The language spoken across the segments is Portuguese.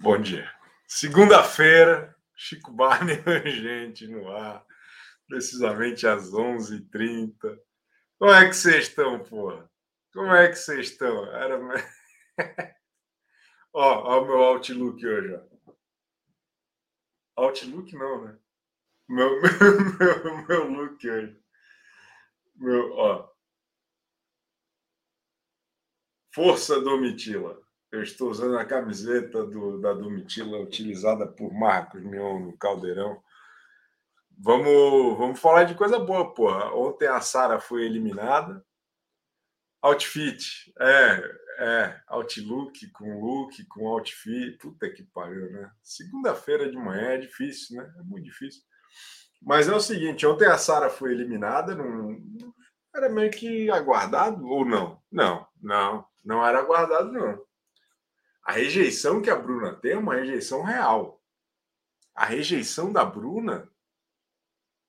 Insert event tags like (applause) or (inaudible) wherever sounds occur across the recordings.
Bom dia. Segunda-feira, Chico Barney (laughs) gente no ar, precisamente às 11h30. Como é que vocês estão, porra? Como é que vocês estão? Era... (laughs) ó, ó o meu Outlook hoje. Ó. Outlook não, né? Meu, (laughs) meu, meu, meu look hoje. Meu, ó. Força Domitila. Eu estou usando a camiseta do, da Domitila utilizada por Marcos Mion no Caldeirão. Vamos, vamos falar de coisa boa, porra. Ontem a Sara foi eliminada. Outfit, é, é, Outlook com look, com outfit. Puta que pariu, né? Segunda-feira de manhã é difícil, né? É muito difícil. Mas é o seguinte: ontem a Sara foi eliminada, não, era meio que aguardado ou não? Não, não, não era aguardado, não. A rejeição que a Bruna tem é uma rejeição real. A rejeição da Bruna,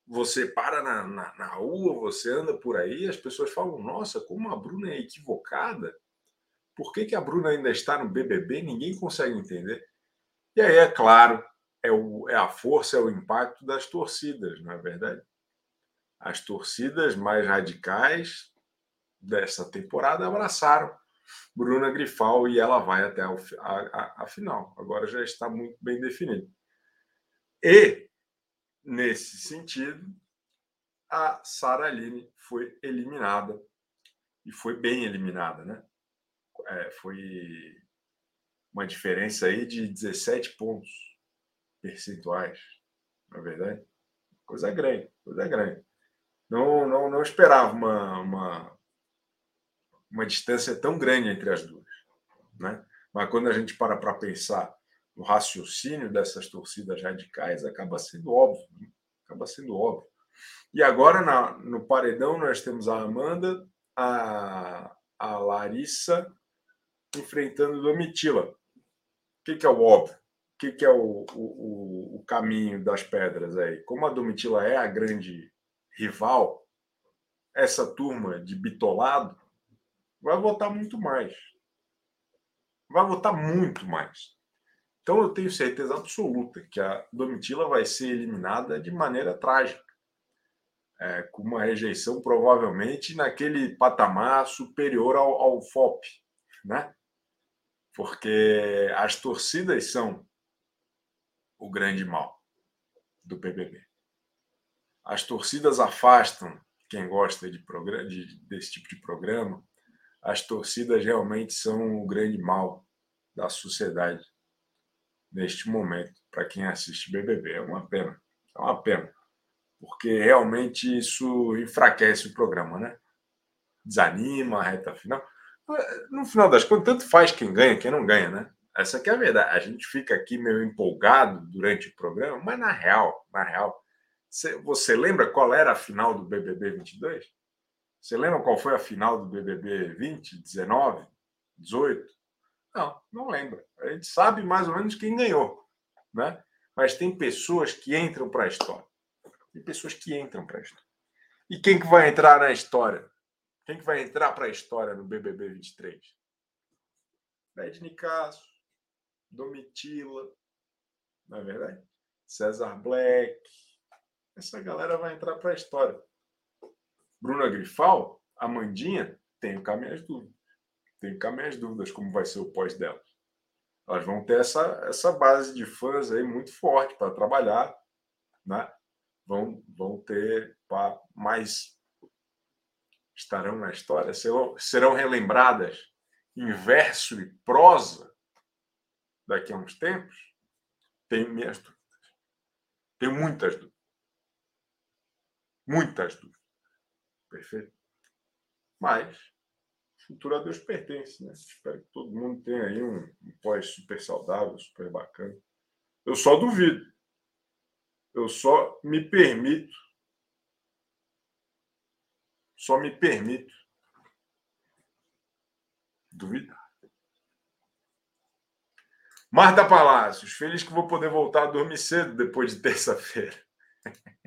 você para na, na, na rua, você anda por aí, as pessoas falam: nossa, como a Bruna é equivocada. Por que, que a Bruna ainda está no BBB? Ninguém consegue entender. E aí, é claro, é, o, é a força, é o impacto das torcidas, não é verdade? As torcidas mais radicais dessa temporada abraçaram Bruna Grifal e ela vai até a, a, a final. Agora já está muito bem definido. E, nesse sentido, a Sara Aline foi eliminada. E foi bem eliminada, né? É, foi uma diferença aí de 17 pontos percentuais, na é verdade. Coisa grande, coisa grande. Não, não, não esperava uma, uma, uma distância tão grande entre as duas. Né? Mas quando a gente para para pensar no raciocínio dessas torcidas radicais, acaba sendo óbvio. Né? Acaba sendo óbvio. E agora, na, no paredão, nós temos a Amanda, a, a Larissa enfrentando Domitila. O que, que é o óbvio? O que, que é o, o, o caminho das pedras aí? Como a Domitila é a grande rival, essa turma de bitolado vai votar muito mais. Vai votar muito mais. Então eu tenho certeza absoluta que a Domitila vai ser eliminada de maneira trágica. É, com uma rejeição provavelmente naquele patamar superior ao, ao FOP, né? Porque as torcidas são o grande mal do PBB. As torcidas afastam quem gosta de, de desse tipo de programa, as torcidas realmente são o grande mal da sociedade neste momento, para quem assiste BBB. É uma pena, é uma pena, porque realmente isso enfraquece o programa, né? Desanima a reta final. No final das contas, tanto faz quem ganha, quem não ganha, né? Essa é a verdade. A gente fica aqui meio empolgado durante o programa, mas na real, na real, você lembra qual era a final do BBB 22? Você lembra qual foi a final do BBB 20, 19, 18? Não, não lembra. A gente sabe mais ou menos quem ganhou, né? Mas tem pessoas que entram para a história. Tem pessoas que entram para a história. E quem que vai entrar na história? Quem que vai entrar para a história no BBB 23? Bed Nicasso, Domitila, não é verdade? César Black. Essa galera vai entrar para a história. Bruna Grifal, Amandinha, tenho cá minhas dúvidas. Tenho cá minhas dúvidas como vai ser o pós delas. Elas vão ter essa, essa base de fãs aí muito forte para trabalhar, né? Vão, vão ter para mais estarão na história, serão, serão relembradas em verso e prosa daqui a uns tempos? Tenho minhas dúvidas. Tenho muitas dúvidas. Muitas dúvidas. Perfeito? Mas o futuro a Deus pertence, né? Espero que todo mundo tenha aí um, um pós super saudável, super bacana. Eu só duvido. Eu só me permito. Só me permito duvidar. Marta Palácios, feliz que vou poder voltar a dormir cedo depois de terça-feira. (laughs)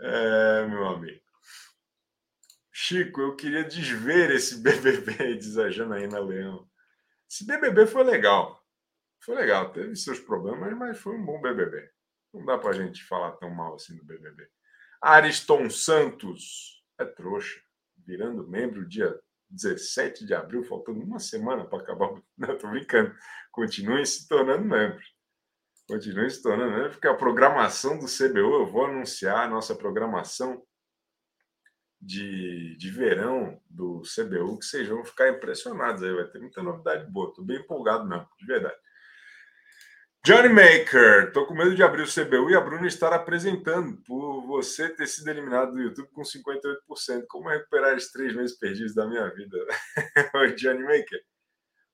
É, meu amigo. Chico, eu queria desver esse (laughs) BBB, diz a Janaína Leão. Esse BBB foi legal. Foi legal. Teve seus problemas, mas foi um bom BBB. Não dá pra gente falar tão mal assim do BBB. Ariston Santos é trouxa. Virando membro dia 17 de abril, faltando uma semana para acabar. Não, (laughs) tô brincando. Continuem se tornando membros. Continuem se tornando membros, porque a programação do CBU, eu vou anunciar a nossa programação de, de verão do CBU, que vocês vão ficar impressionados aí. Vai ter muita novidade boa. Estou bem empolgado mesmo, de verdade. Johnny Maker, tô com medo de abrir o CBU e a Bruna estar apresentando por você ter sido eliminado do YouTube com 58%. Como recuperar esses três meses perdidos da minha vida? (laughs) Johnny Maker.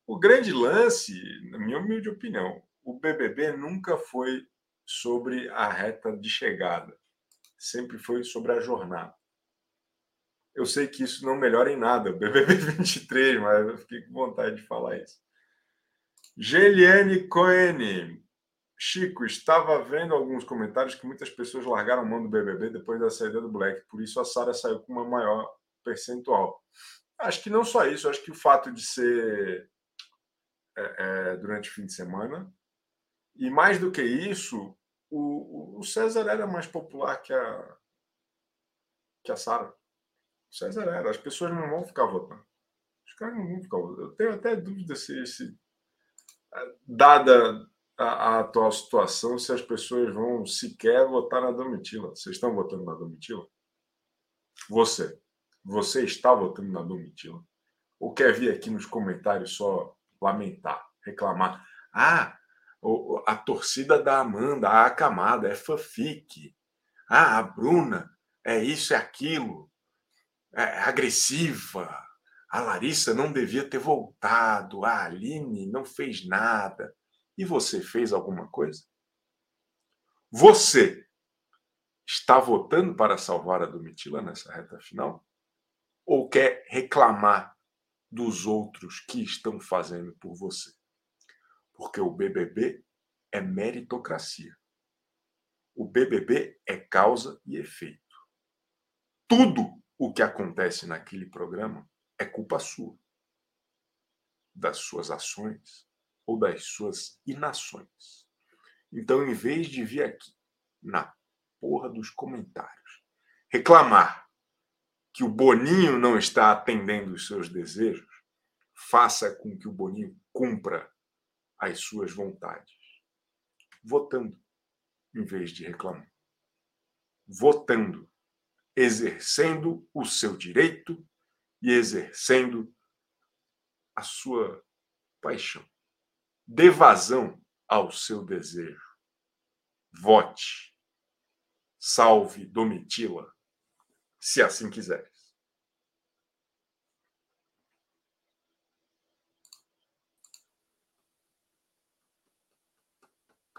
O grande lance, na minha humilde opinião, o BBB nunca foi sobre a reta de chegada. Sempre foi sobre a jornada. Eu sei que isso não melhora em nada, o BBB 23, (laughs) mas eu fiquei com vontade de falar isso. Geliane Coene. Chico, estava vendo alguns comentários que muitas pessoas largaram mão do BBB depois da saída do Black, por isso a Sara saiu com uma maior percentual. Acho que não só isso, acho que o fato de ser é, é, durante o fim de semana, e mais do que isso, o, o César era mais popular que a, que a Sara. O César era. As pessoas não vão ficar votando. Os caras não vão ficar votando. Eu tenho até dúvida se, se dada a, a, atual situação, se as pessoas vão sequer votar na Domitila. Vocês estão votando na Domitila? Você. Você está votando na Domitila? Ou quer vir aqui nos comentários só lamentar, reclamar? Ah, a torcida da Amanda, a camada, é fanfic. Ah, a Bruna, é isso, é aquilo. É agressiva a Larissa não devia ter voltado, a Aline não fez nada. E você fez alguma coisa? Você está votando para salvar a Domitila nessa reta final? Ou quer reclamar dos outros que estão fazendo por você? Porque o BBB é meritocracia. O BBB é causa e efeito. Tudo o que acontece naquele programa é culpa sua, das suas ações ou das suas inações. Então, em vez de vir aqui na porra dos comentários reclamar que o Boninho não está atendendo os seus desejos, faça com que o Boninho cumpra as suas vontades, votando em vez de reclamar. Votando, exercendo o seu direito e exercendo a sua paixão. Dê vazão ao seu desejo. Vote. Salve Domitila, se assim quiseres.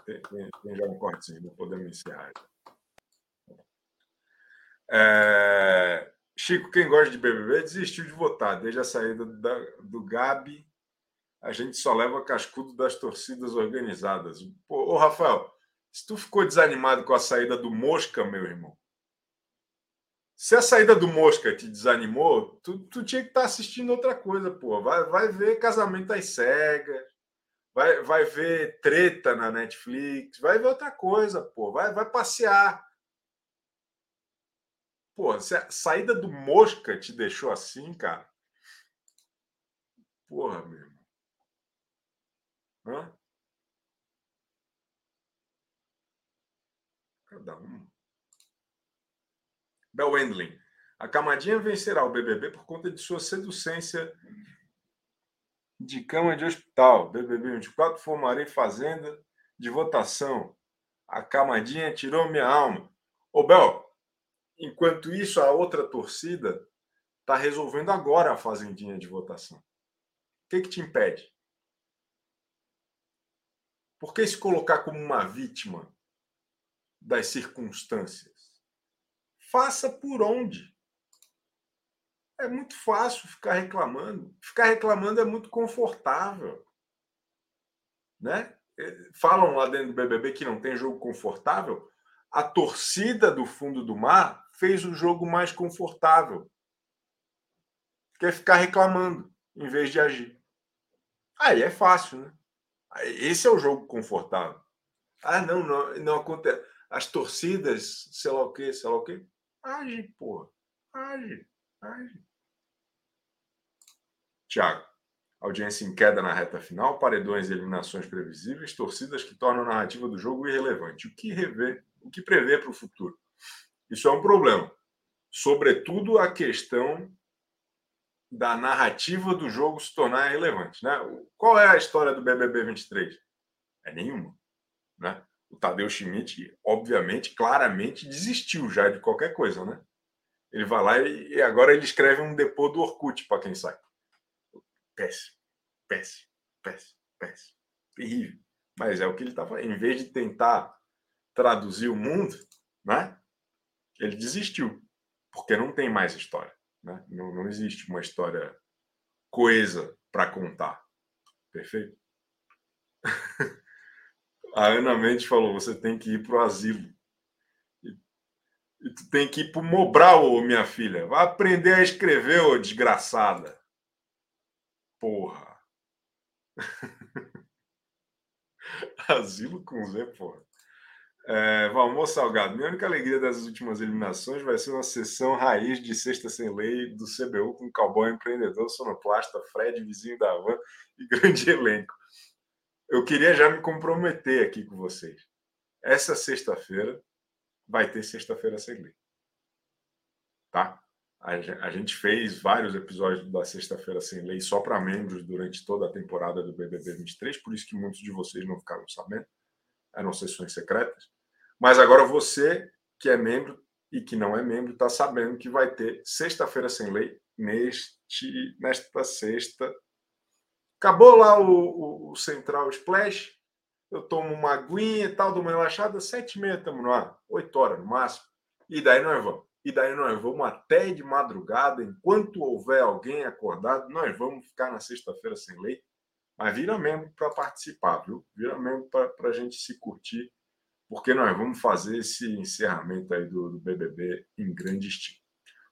Tem, já um cortezinho, não podemos encerrar. É, Chico, quem gosta de BBB, desistiu de votar. Desde a saída da, do Gabi, a gente só leva cascudo das torcidas organizadas. Pô, ô, Rafael, se tu ficou desanimado com a saída do Mosca, meu irmão, se a saída do Mosca te desanimou, tu, tu tinha que estar tá assistindo outra coisa, pô. Vai, vai ver Casamento às Cegas, vai, vai ver treta na Netflix, vai ver outra coisa, pô. Vai, vai passear. Pô, se a saída do Mosca te deixou assim, cara. Porra, meu irmão. Hã? Cada um. Bel Wendling. A Camadinha vencerá o BBB por conta de sua seducência de cama de hospital. BBB 24, formarei fazenda de votação. A Camadinha tirou minha alma. Ô, Bel, Enquanto isso, a outra torcida está resolvendo agora a fazendinha de votação. O que, que te impede? Por que se colocar como uma vítima das circunstâncias? Faça por onde. É muito fácil ficar reclamando. Ficar reclamando é muito confortável. Né? Falam lá dentro do BBB que não tem jogo confortável. A torcida do fundo do mar fez o jogo mais confortável. Quer ficar reclamando em vez de agir. Aí é fácil, né? Esse é o jogo confortável. Ah, não, não, não acontece. As torcidas, sei lá o quê, sei lá o quê. Age, porra. Age, age. Tiago, audiência em queda na reta final, paredões e eliminações previsíveis, torcidas que tornam a narrativa do jogo irrelevante. O que rever, o que prever para o futuro? Isso é um problema. Sobretudo a questão da narrativa do jogo se tornar relevante. Né? Qual é a história do BBB 23? É nenhuma. Né? O Tadeu Schmidt, obviamente, claramente desistiu já de qualquer coisa. Né? Ele vai lá e agora ele escreve um depô do Orkut para quem sai. Péssimo, péssimo, péssimo, péssimo. Terrível. Mas é o que ele estava. Em vez de tentar traduzir o mundo, né? ele desistiu, porque não tem mais história. Né? Não, não existe uma história coesa para contar. Perfeito? (laughs) A Ana Mendes falou: você tem que ir para o asilo. E, e, tu tem que ir para o Mobral, minha filha. Vai aprender a escrever, ô desgraçada. Porra. (laughs) asilo com Z, porra. É, Valmor Salgado, minha única alegria das últimas eliminações vai ser uma sessão raiz de sexta sem lei do CBU com cowboy empreendedor, sonoplasta, Fred, vizinho da van e (laughs) grande elenco. Eu queria já me comprometer aqui com vocês. Essa sexta-feira vai ter sexta-feira sem lei. Tá? A gente fez vários episódios da Sexta-feira Sem Lei só para membros durante toda a temporada do BBB 23, por isso que muitos de vocês não ficaram sabendo. Eram sessões secretas. Mas agora você que é membro e que não é membro está sabendo que vai ter sexta-feira sem lei neste nesta sexta. Acabou lá o, o, o Central Splash. Eu tomo uma aguinha e tal, dou uma relaxada, sete e meia estamos no ar, oito horas no máximo. E daí nós vamos. E daí nós vamos até de madrugada, enquanto houver alguém acordado, nós vamos ficar na sexta-feira sem lei. Mas vira membro para participar, viu? Vira membro para a gente se curtir porque nós vamos fazer esse encerramento aí do, do BBB em grande estilo.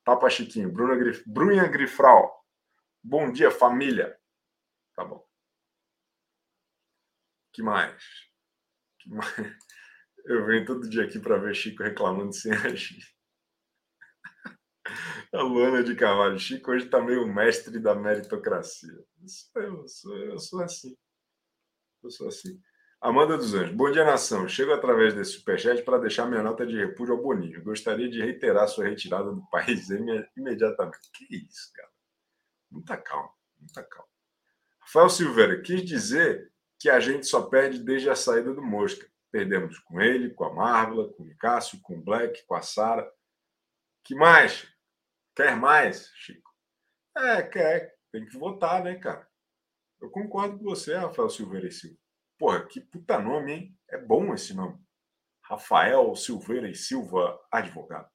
Papa Chiquinho, Bruna Grif, Brunha Grifral. Bom dia, família. Tá bom. que mais? que mais? (laughs) Eu venho todo dia aqui para ver Chico reclamando sem agir. A Luana de Carvalho. Chico hoje está meio mestre da meritocracia. Eu sou, eu sou assim. Eu sou assim. Amanda dos Anjos, bom dia, nação. Chego através desse superchat para deixar minha nota de repúdio ao Boninho. Gostaria de reiterar sua retirada do país (laughs) imediatamente. Que isso, cara? Muita calma, muita calma. Rafael Silveira, quis dizer que a gente só perde desde a saída do Mosca. Perdemos com ele, com a Marvel, com o Cássio, com o Black, com a Sara. Que mais? Quer mais, Chico? É, quer. Tem que votar, né, cara? Eu concordo com você, Rafael Silveira e Silva. Porra, que puta nome, hein? É bom esse nome. Rafael Silveira e Silva, advogados.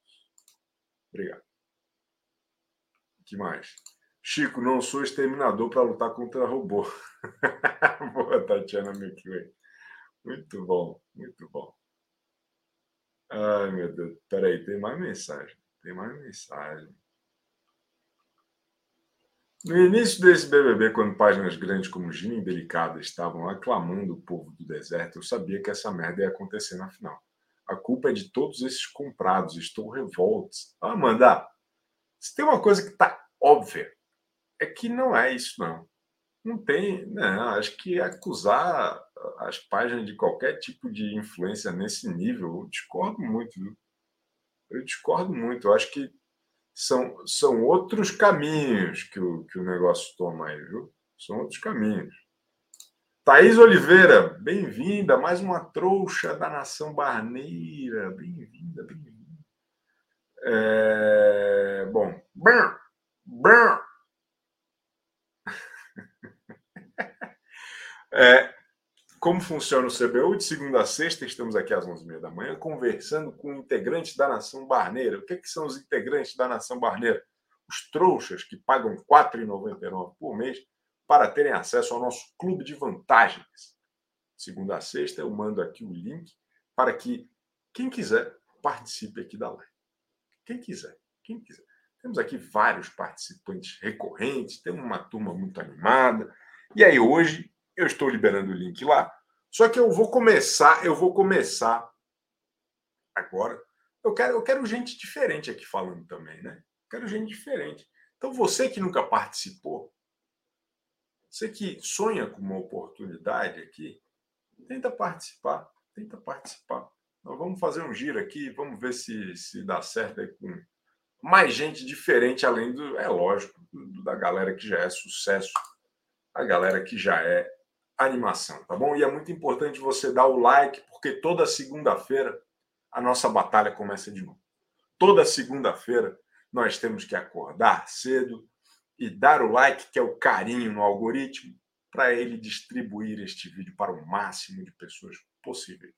Obrigado. O que mais? Chico, não sou exterminador para lutar contra robô. (laughs) Boa, Tatiana Muito bom, muito bom. Ai, meu Deus. Peraí, tem mais mensagem. Tem mais mensagem. No início desse BBB, quando páginas grandes como Gina e Delicada estavam aclamando o povo do deserto, eu sabia que essa merda ia acontecer na final. A culpa é de todos esses comprados. Estou revolto. Ah, Amanda, se tem uma coisa que está óbvia, é que não é isso, não. Não tem. Não, acho que acusar as páginas de qualquer tipo de influência nesse nível, eu discordo muito, viu? Eu discordo muito. Eu acho que são, são outros caminhos que o, que o negócio toma aí, viu? São outros caminhos. Thaís Oliveira, bem-vinda, mais uma trouxa da nação barneira. Bem-vinda, bem-vinda. É... Bom, bam, bam. (laughs) É, como funciona o CBU? De segunda a sexta, estamos aqui às 11h30 da manhã, conversando com integrantes da Nação Barneira. O que, é que são os integrantes da Nação Barneira? Os trouxas que pagam R$ 4,99 por mês para terem acesso ao nosso clube de vantagens. Segunda a sexta, eu mando aqui o link para que quem quiser participe aqui da live. Quem quiser, quem quiser. Temos aqui vários participantes recorrentes, temos uma turma muito animada E aí hoje eu estou liberando o link lá. Só que eu vou começar, eu vou começar agora. Eu quero, eu quero gente diferente aqui falando também, né? Eu quero gente diferente. Então você que nunca participou, você que sonha com uma oportunidade aqui, tenta participar, tenta participar. Nós vamos fazer um giro aqui, vamos ver se, se dá certo aí com mais gente diferente, além do, é lógico, do, da galera que já é sucesso, a galera que já é animação, tá bom? E é muito importante você dar o like, porque toda segunda-feira a nossa batalha começa de novo. Toda segunda-feira nós temos que acordar cedo e dar o like, que é o carinho no algoritmo, para ele distribuir este vídeo para o máximo de pessoas possíveis.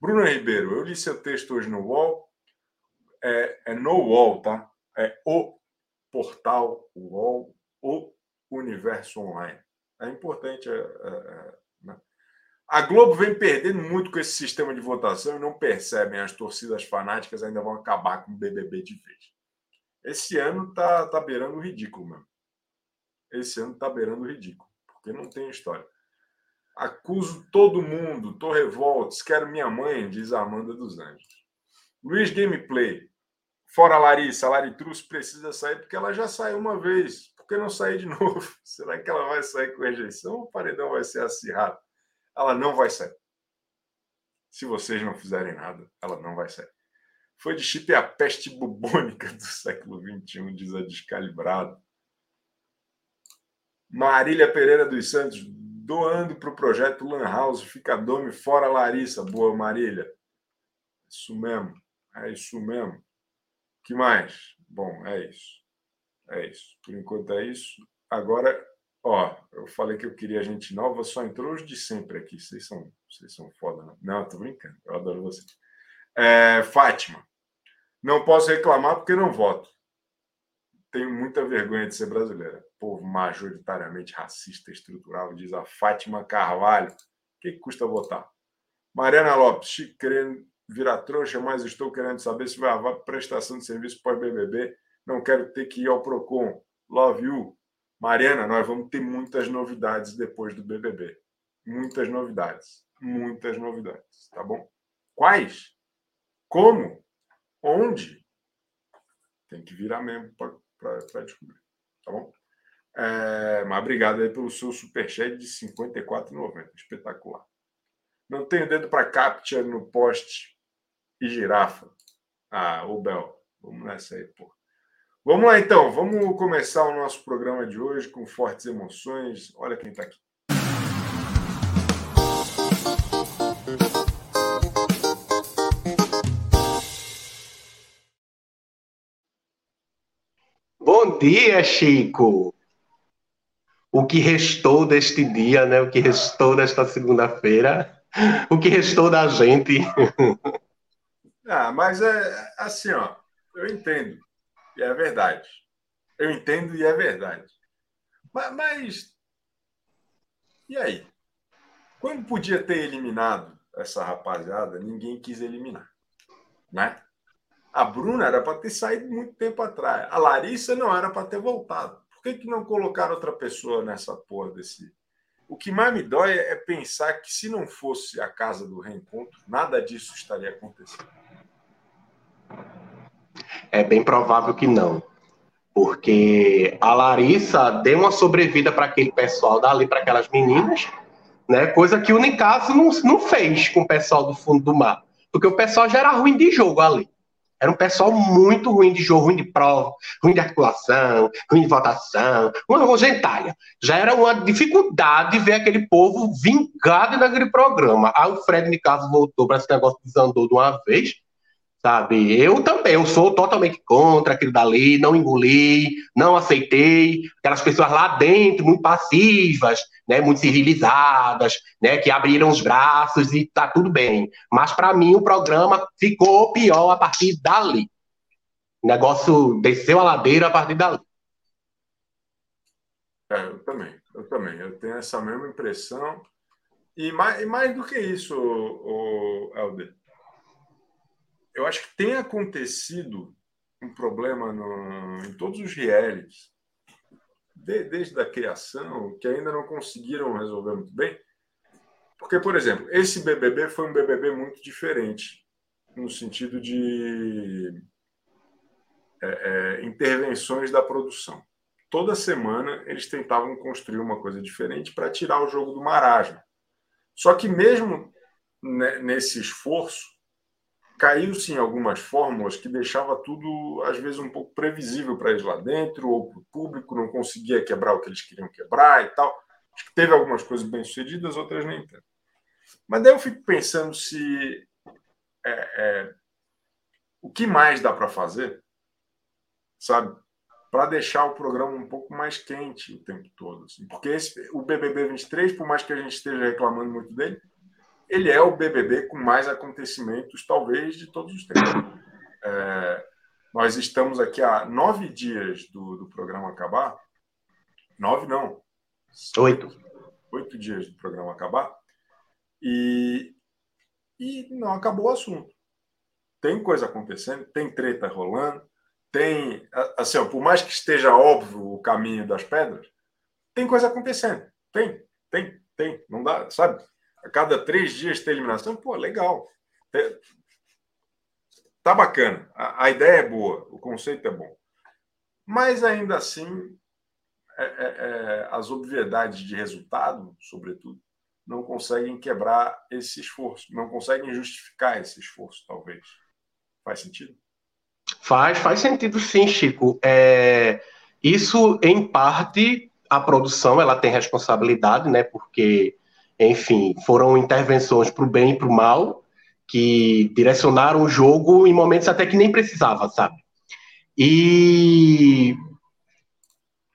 Bruno Ribeiro, eu li seu texto hoje no UOL. É, é no UOL, tá? É o portal UOL, o universo online. É importante. É, é, é, né? A Globo vem perdendo muito com esse sistema de votação e não percebem. As torcidas fanáticas ainda vão acabar com o BBB de vez. Esse ano tá, tá beirando o ridículo mesmo. Esse ano tá beirando o ridículo, porque não tem história. Acuso todo mundo, tô revoltos, quero minha mãe, diz Amanda dos Anjos. Luiz Gameplay. Fora Larissa, a Laritrus precisa sair porque ela já saiu uma vez. Por que não sair de novo? (laughs) Será que ela vai sair com rejeição ou o paredão vai ser acirrado? Ela não vai sair. Se vocês não fizerem nada, ela não vai sair. Foi de chip a peste bubônica do século XXI, diz a descalibrado. Marília Pereira dos Santos, doando para o projeto Lan House, fica dome fora Larissa. Boa, Marília. Isso mesmo. É isso mesmo. que mais? Bom, é isso. É isso. Por enquanto é isso. Agora, ó, eu falei que eu queria gente nova, só entrou os de sempre aqui. Vocês são, vocês são foda, não? Não, tô brincando. Eu adoro vocês. É, Fátima. Não posso reclamar porque não voto. Tenho muita vergonha de ser brasileira povo majoritariamente racista estrutural, diz a Fátima Carvalho. O que, que custa votar? Mariana Lopes, Chico querendo virar trouxa, mas estou querendo saber se vai haver prestação de serviço pós-BBB. Não quero ter que ir ao PROCON. Love you. Mariana, nós vamos ter muitas novidades depois do BBB. Muitas novidades. Muitas novidades. Tá bom? Quais? Como? Onde? Tem que virar mesmo para descobrir. Tá bom? É, mas obrigado aí pelo seu superchat de R$ 54,90. Espetacular. Não tenho dedo para captcha no poste e girafa. Ah, o Bel. Vamos nessa aí, pô. Vamos lá então, vamos começar o nosso programa de hoje com fortes emoções. Olha quem está aqui. Bom dia, Chico o que restou deste dia, né? O que restou desta segunda-feira, o que restou da gente. (laughs) Ah, mas é assim, ó, eu entendo, e é verdade. Eu entendo e é verdade. Mas, mas e aí? Quando podia ter eliminado essa rapaziada, ninguém quis eliminar, né? A Bruna era para ter saído muito tempo atrás. A Larissa não era para ter voltado que, que não colocaram outra pessoa nessa porra desse. O que mais me dói é pensar que se não fosse a casa do reencontro, nada disso estaria acontecendo. É bem provável que não. Porque a Larissa deu uma sobrevida para aquele pessoal dali, para aquelas meninas, né? Coisa que o Nicasso não, não fez com o pessoal do fundo do mar. Porque o pessoal já era ruim de jogo ali. Era um pessoal muito ruim de jogo, ruim de prova, ruim de articulação, ruim de votação, uma gentalha. Já era uma dificuldade ver aquele povo vingado naquele programa. Aí o Fred Nicasso voltou para esse negócio desandou de uma vez sabe? Eu também, eu sou totalmente contra aquilo dali, não engoli, não aceitei, aquelas pessoas lá dentro muito passivas, né, muito civilizadas, né, que abriram os braços e tá tudo bem. Mas para mim o programa ficou pior a partir dali. O negócio desceu a ladeira a partir dali. É, eu também, eu também, eu tenho essa mesma impressão. E mais, e mais do que isso, o, o Helder, eu acho que tem acontecido um problema no, em todos os realities de, desde a criação, que ainda não conseguiram resolver muito bem. Porque, por exemplo, esse BBB foi um BBB muito diferente, no sentido de é, é, intervenções da produção. Toda semana eles tentavam construir uma coisa diferente para tirar o jogo do marasmo. Só que, mesmo nesse esforço, caiu-se em algumas fórmulas que deixava tudo, às vezes, um pouco previsível para eles lá dentro, ou para o público, não conseguia quebrar o que eles queriam quebrar e tal. Acho que teve algumas coisas bem-sucedidas, outras nem tanto. Mas daí eu fico pensando se é, é, o que mais dá para fazer, sabe? Para deixar o programa um pouco mais quente o tempo todo. Assim. Porque esse, o BBB 23, por mais que a gente esteja reclamando muito dele, ele é o BBB com mais acontecimentos, talvez, de todos os tempos. É, nós estamos aqui há nove dias do, do programa acabar. Nove, não. Oito. Oito dias do programa acabar. E, e não acabou o assunto. Tem coisa acontecendo, tem treta rolando, tem. Assim, ó, por mais que esteja óbvio o caminho das pedras, tem coisa acontecendo. Tem, tem, tem. Não dá, sabe? A cada três dias ter eliminação, pô, legal. Tá bacana. A, a ideia é boa, o conceito é bom. Mas ainda assim, é, é, é, as obviedades de resultado, sobretudo, não conseguem quebrar esse esforço, não conseguem justificar esse esforço, talvez. Faz sentido? Faz, faz sentido sim, Chico. É, isso, em parte, a produção ela tem responsabilidade, né? Porque enfim, foram intervenções para o bem e para o mal, que direcionaram o jogo em momentos até que nem precisava, sabe? E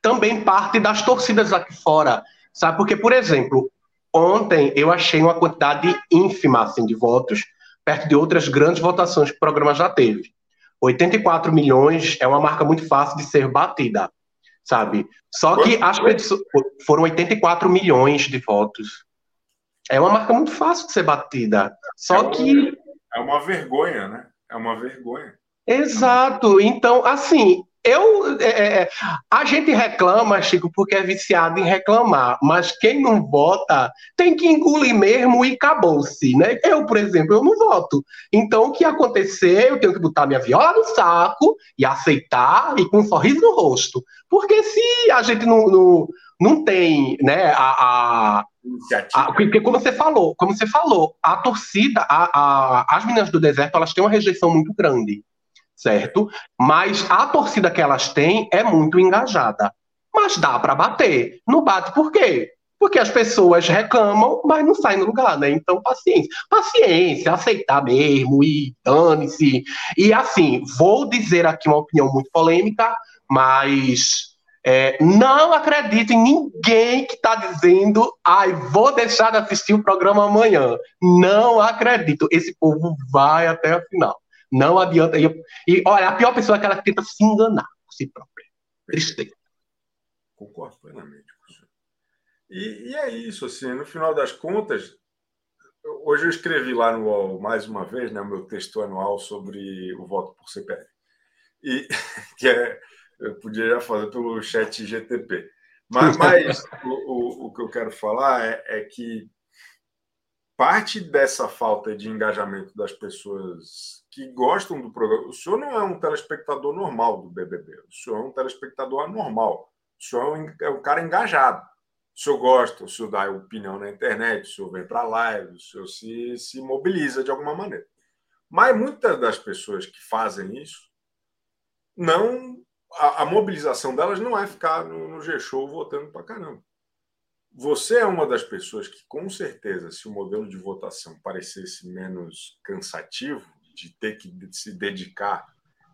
também parte das torcidas aqui fora, sabe? Porque, por exemplo, ontem eu achei uma quantidade ínfima assim, de votos, perto de outras grandes votações que o programa já teve. 84 milhões é uma marca muito fácil de ser batida, sabe? Só que as pessoas foram 84 milhões de votos. É uma marca muito fácil de ser batida. Só é uma, que. É uma vergonha, né? É uma vergonha. Exato. Então, assim, eu, é, é, é, a gente reclama, Chico, porque é viciado em reclamar, mas quem não vota tem que engolir mesmo e acabou-se, né? Eu, por exemplo, eu não voto. Então, o que acontecer, eu tenho que botar minha viola no saco e aceitar e com um sorriso no rosto. Porque se a gente não, não, não tem, né, a, a, a, porque como você falou, como você falou, a torcida, a, a, as meninas do deserto, elas têm uma rejeição muito grande, certo? Mas a torcida que elas têm é muito engajada. Mas dá para bater. Não bate por quê? Porque as pessoas reclamam, mas não saem no lugar, né? Então, paciência. Paciência, aceitar mesmo e dane-se. E assim, vou dizer aqui uma opinião muito polêmica, mas é, não acredito em ninguém que está dizendo, ai, vou deixar de assistir o programa amanhã. Não acredito. Esse povo vai até a final. Não adianta. E, e olha, a pior pessoa é aquela que tenta se enganar por si própria. Tristeza. Concordo plenamente com você. E, e é isso, assim, no final das contas, hoje eu escrevi lá no UOL, mais uma vez, né, o meu texto anual sobre o voto por CPF. E (laughs) que é eu podia já fazer pelo chat GTP. Mas, (laughs) mas o, o, o, que eu quero falar é, é, que parte dessa falta de engajamento das pessoas que gostam do programa. O senhor não é um telespectador normal do BBB, o senhor é um telespectador anormal, o senhor é um, é um cara engajado. O senhor gosta, o senhor dá opinião na internet, o senhor vem para a live, o senhor se, se mobiliza de alguma maneira. Mas muitas das pessoas que fazem isso não a, a, mobilização delas não é ficar no, no G-Show votando para caramba. Você é uma das pessoas que, com certeza, se o modelo de votação parecesse menos cansativo, de ter que se dedicar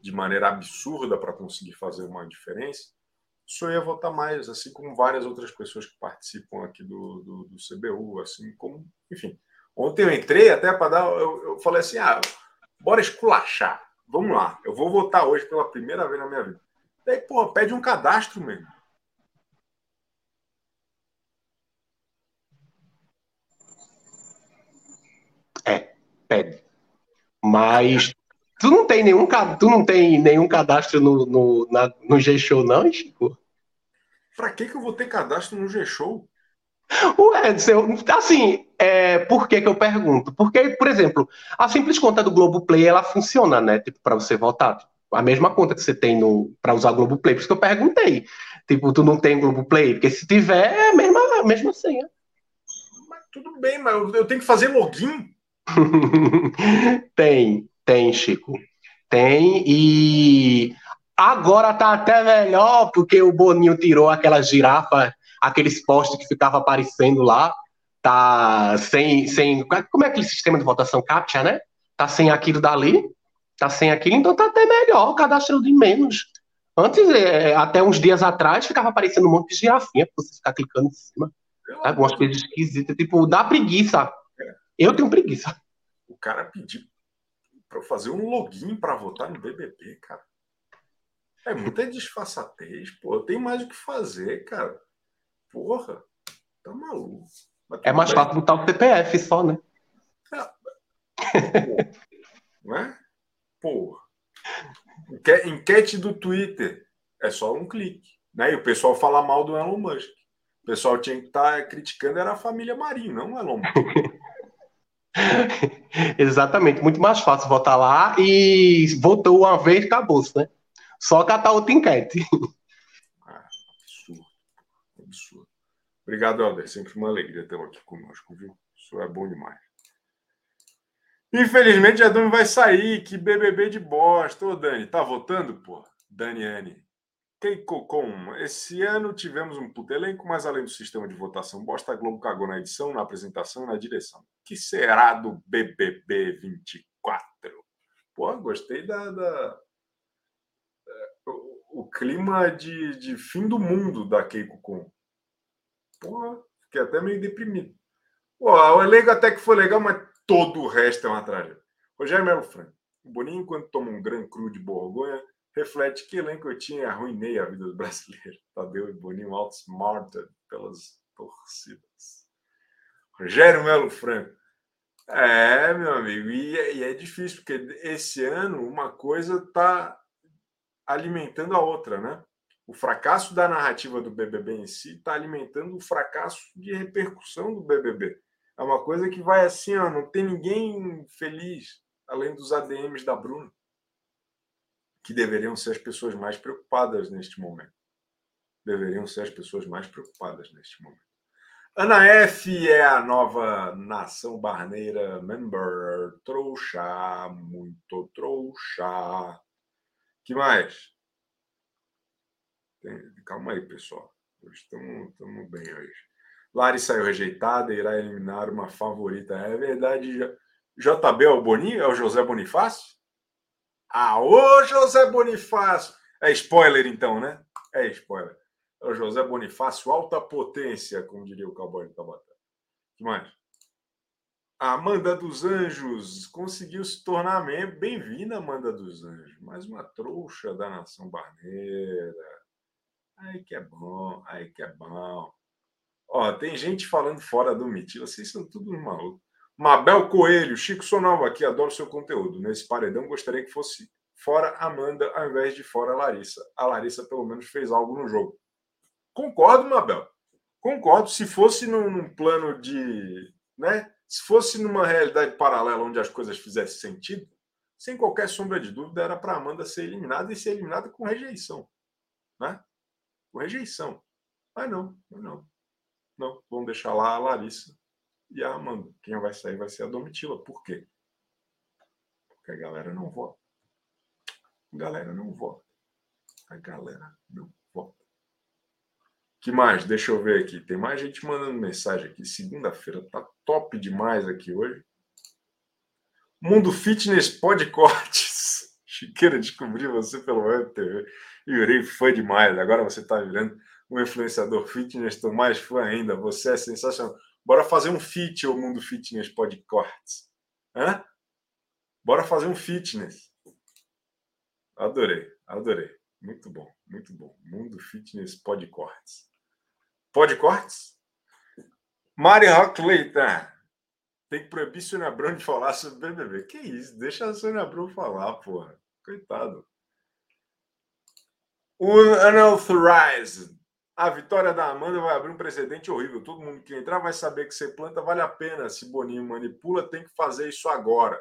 de maneira absurda para conseguir fazer uma diferença, só ia votar mais, assim como várias outras pessoas que participam aqui do, do, do CBU, assim como, enfim. Ontem eu entrei até para dar, eu, eu falei assim, ah, bora esculachar, vamos lá, eu vou votar hoje pela primeira vez na minha vida. Daí, pô, pede um cadastro mesmo. É, pede. Mas tu não tem nenhum, tu não tem nenhum cadastro no, no, na, no G-Show, não, Chico? Pra que, que eu vou ter cadastro no G-Show? Ué, assim, é, por que, que eu pergunto? Porque, por exemplo, a simples conta do Globoplay, ela funciona, né? Tipo, para você votar. A mesma conta que você tem no para usar o Globoplay. Por isso que eu perguntei. Tipo, tu não tem Globoplay? Porque se tiver, é a mesma, a mesma senha. Mas tudo bem, mas eu tenho que fazer login? (laughs) tem, tem, Chico. Tem, e agora tá até melhor, porque o Boninho tirou aquela girafa aqueles postes que ficava aparecendo lá, tá sem, sem. Como é aquele sistema de votação CAPTCHA, né? Tá sem aquilo dali, tá sem aquilo, então tá até melhor, o cadastro de menos. Antes, é, até uns dias atrás, ficava aparecendo um monte de girafinha pra você ficar clicando em cima. Algumas coisas esquisitas, tipo, dá preguiça. Eu tenho preguiça. O cara pediu para fazer um login para votar no BBB, cara. É muita disfarçatez, pô. Eu tenho mais o que fazer, cara. Porra, tá maluco. É mais fácil botar o CPF só, né? É. (laughs) não é? Porra. Enquete do Twitter. É só um clique. Né? E o pessoal fala mal do Elon Musk. O pessoal tinha que estar tá criticando era a família Marinho, não o Elon Musk. (laughs) Exatamente, muito mais fácil votar lá e votou uma vez, acabou né? Só catar outra enquete. absurdo. Obrigado, Helder. Sempre uma alegria tê-lo aqui conosco, viu? Isso é bom demais. Infelizmente, a Dani vai sair. Que BBB de bosta. Ô, Dani, tá votando, pô? Daniane. Keikocom. Esse ano tivemos um puto elenco, mas além do sistema de votação bosta, a Globo cagou na edição, na apresentação e na direção. que será do BBB 24? Pô, gostei da, da o, clima de, de fim do mundo da Keiko Com. Porra, fiquei até meio deprimido. Pô, o elenco até que foi legal, mas todo o resto é uma tragédia. Rogério Melo Franco. O Boninho, enquanto toma um gran cru de Borgonha, reflete que elenco eu tinha arruinei a vida do brasileiro. (laughs) Tadeu e Boninho outsmarted pelas torcidas. Rogério Melo Franco. É, meu amigo, e é, e é difícil, porque esse ano uma coisa está alimentando a outra, né? o fracasso da narrativa do BBB em si está alimentando o fracasso de repercussão do BBB. É uma coisa que vai assim, ó, não tem ninguém feliz além dos ADMs da Bruna, que deveriam ser as pessoas mais preocupadas neste momento. Deveriam ser as pessoas mais preocupadas neste momento. Ana F é a nova nação barneira member. Trouxa, muito trouxa. que mais? Calma aí, pessoal. Estamos bem hoje. Lari saiu rejeitada, irá eliminar uma favorita. É verdade. JB é o Boninho? É o José Bonifácio? Ah, ô José Bonifácio! É spoiler então, né? É spoiler. É o José Bonifácio, alta potência, como diria o cowboy do Tabatá. O que mais? Amanda dos Anjos conseguiu se tornar membro. Bem-vinda, Amanda dos Anjos. Mais uma trouxa da nação barneira. Ai, que é bom, ai, que é bom. Ó, tem gente falando fora do MIT. Vocês são tudo maluco. Mabel Coelho, Chico Sonova aqui, adoro seu conteúdo. Nesse paredão, gostaria que fosse fora Amanda ao invés de fora Larissa. A Larissa, pelo menos, fez algo no jogo. Concordo, Mabel. Concordo. Se fosse num, num plano de. Né? Se fosse numa realidade paralela onde as coisas fizessem sentido, sem qualquer sombra de dúvida, era para Amanda ser eliminada e ser eliminada com rejeição. Né? com rejeição. Mas não, não. Não, vamos deixar lá a Larissa e a Amanda. Quem vai sair vai ser a Domitila. Por quê? Porque a galera não vota. A galera não vota. A galera não vota. que mais? Deixa eu ver aqui. Tem mais gente mandando mensagem aqui. Segunda-feira tá top demais aqui hoje. Mundo Fitness Podcortes. (laughs) Chiqueira, descobri você pelo Web TV. Yuri, fã demais. Agora você está virando um influenciador fitness, estou mais fã ainda. Você é sensacional. Bora fazer um fit, o Mundo Fitness Podcortes. Hã? Bora fazer um fitness. Adorei, adorei. Muito bom, muito bom. Mundo Fitness Podcortes. Podcortes? Mari Rockleita. Tem que proibir Sônia Abrão de falar sobre BBB. Que isso? Deixa a Sônia Abrão falar, porra. Coitado. Unauthorized. A vitória da Amanda vai abrir um precedente horrível. Todo mundo que entrar vai saber que ser planta vale a pena. Se Boninho manipula, tem que fazer isso agora.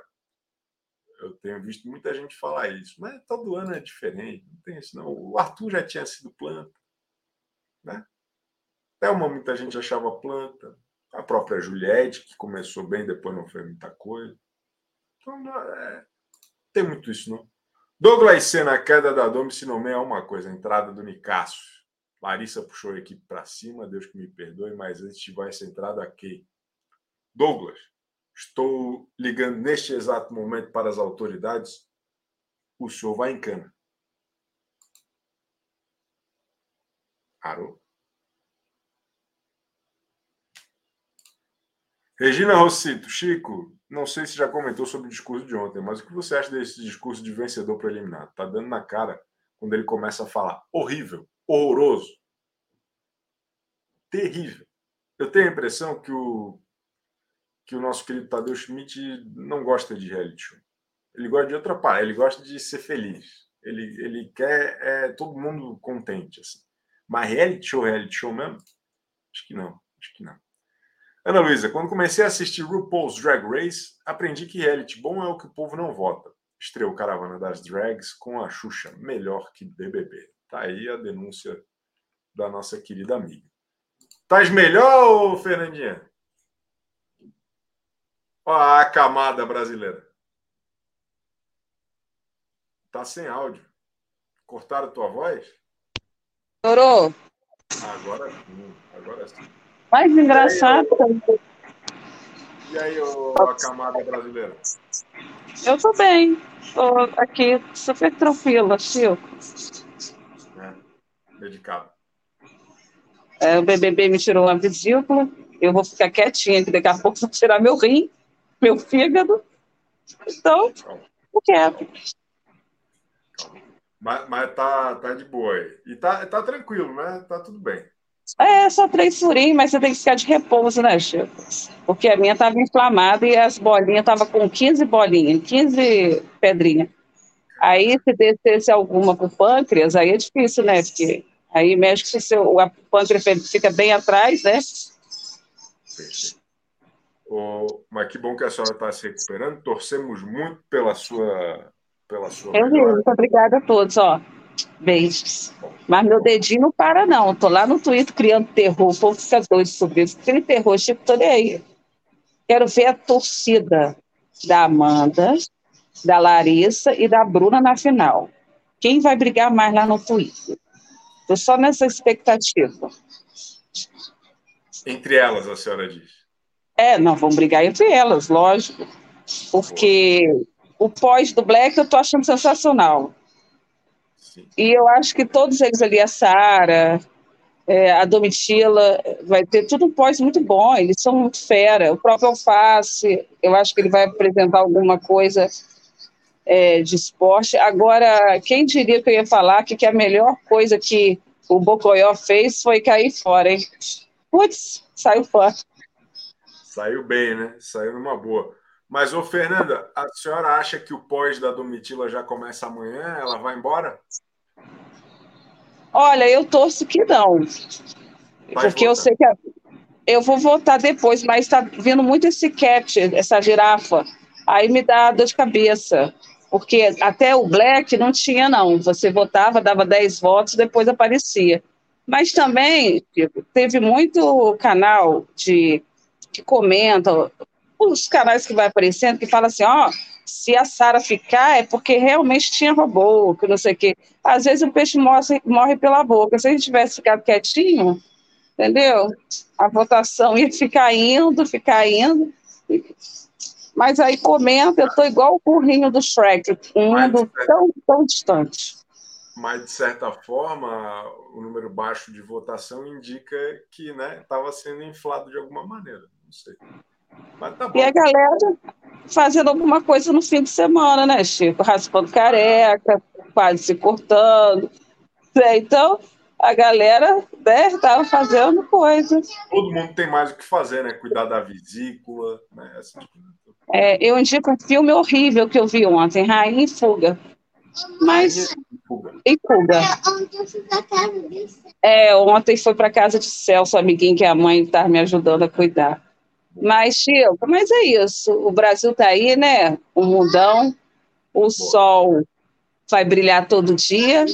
Eu tenho visto muita gente falar isso, mas todo ano é diferente. Não tem isso, não. O Arthur já tinha sido planta. Né? Até uma muita gente achava planta. A própria Juliette, que começou bem, depois não fez muita coisa. Então, é... tem muito isso, não. Douglas Senna, a queda da Domi, se não é uma coisa. A entrada do Nicasso Larissa puxou a equipe para cima, Deus que me perdoe, mas antes de essa entrada aqui. Douglas, estou ligando neste exato momento para as autoridades. O senhor vai em cana. Parou. Regina Rossito, Chico, não sei se já comentou sobre o discurso de ontem, mas o que você acha desse discurso de vencedor preliminar? Tá dando na cara quando ele começa a falar horrível, horroroso, terrível. Eu tenho a impressão que o, que o nosso querido Tadeu Schmidt não gosta de reality show. Ele gosta de outra parte, ele gosta de ser feliz. Ele, ele quer é, todo mundo contente. Assim. Mas reality show, reality show mesmo? Acho que não, acho que não. Ana Luísa, quando comecei a assistir RuPaul's Drag Race, aprendi que reality bom é o que o povo não vota. Estreou Caravana das Drags com a Xuxa, melhor que BBB. Tá aí a denúncia da nossa querida amiga. Tás melhor, Fernandinha? Olha a camada brasileira. Tá sem áudio. Cortaram tua voz? Chorou? Agora sim, agora sim. Mais engraçado. E aí, ô, a camada brasileira? Eu tô bem. Tô aqui super tranquila, Chico. É, dedicado. É, o BBB me tirou uma vesícula. Eu vou ficar quietinha, que daqui a pouco vou tirar meu rim, meu fígado. Então, eu quero. Mas, mas tá, tá de boa aí. E tá, tá tranquilo, né? Tá tudo bem. É, só três furinhos, mas você tem que ficar de repouso, né, Chico? Porque a minha estava inflamada e as bolinhas estavam com 15 bolinhas, 15 pedrinhas. Aí, se descesse alguma com pâncreas, aí é difícil, né? Porque aí mexe que se o pâncreas fica bem atrás, né? Perfeito. Oh, mas que bom que a senhora está se recuperando. Torcemos muito pela sua. Pela sua Eu muito obrigada a todos, ó. Beijos. Mas meu dedinho não para, não. Tô lá no Twitter criando terror. O povo fica doido sobre isso. Aquele terror, Chico, tô nem aí. Quero ver a torcida da Amanda, da Larissa e da Bruna na final. Quem vai brigar mais lá no Twitter? Tô só nessa expectativa. Entre elas, a senhora diz. É, não, vão brigar entre elas, lógico. Porque o pós do Black eu tô achando sensacional. E eu acho que todos eles ali, a Sara, é, a Domitila, vai ter tudo um pós muito bom, eles são muito fera. O próprio Alface, eu acho que ele vai apresentar alguma coisa é, de esporte. Agora, quem diria que eu ia falar que, que a melhor coisa que o Bocoyó fez foi cair fora, hein? Putz, saiu fora. Saiu bem, né? Saiu numa boa. Mas, ô Fernanda, a senhora acha que o pós da Domitila já começa amanhã? Ela vai embora? Olha, eu torço que não. Vai porque votar. eu sei que a... eu vou votar depois, mas está vindo muito esse cat, essa girafa. Aí me dá dor de cabeça. Porque até o Black não tinha, não. Você votava, dava 10 votos, depois aparecia. Mas também teve muito canal de que comenta, os canais que vai aparecendo, que fala assim, ó, se a Sara ficar é porque realmente tinha robô, que não sei o quê. Às vezes o peixe morre, morre pela boca. Se a gente tivesse ficado quietinho, entendeu? A votação ia ficar indo, ficar indo. Mas aí comenta, eu estou igual o burrinho do Shrek, um mundo tão, tão distante. Mas, de certa forma, o número baixo de votação indica que estava né, sendo inflado de alguma maneira. Não sei. Tá e a galera fazendo alguma coisa no fim de semana, né, Chico? Raspando careca, quase se cortando. Né? Então, a galera estava né, fazendo coisas. Todo mundo tem mais o que fazer, né? Cuidar da vesícula, né? É, eu indico um filme horrível que eu vi ontem, Rainha em Fuga. Mas. Em Cuba. É, ontem foi para casa de Celso, amiguinho, que a mãe está me ajudando a cuidar. Mas, Chico, mas é isso. O Brasil está aí, né? O mundão, o sol vai brilhar todo dia,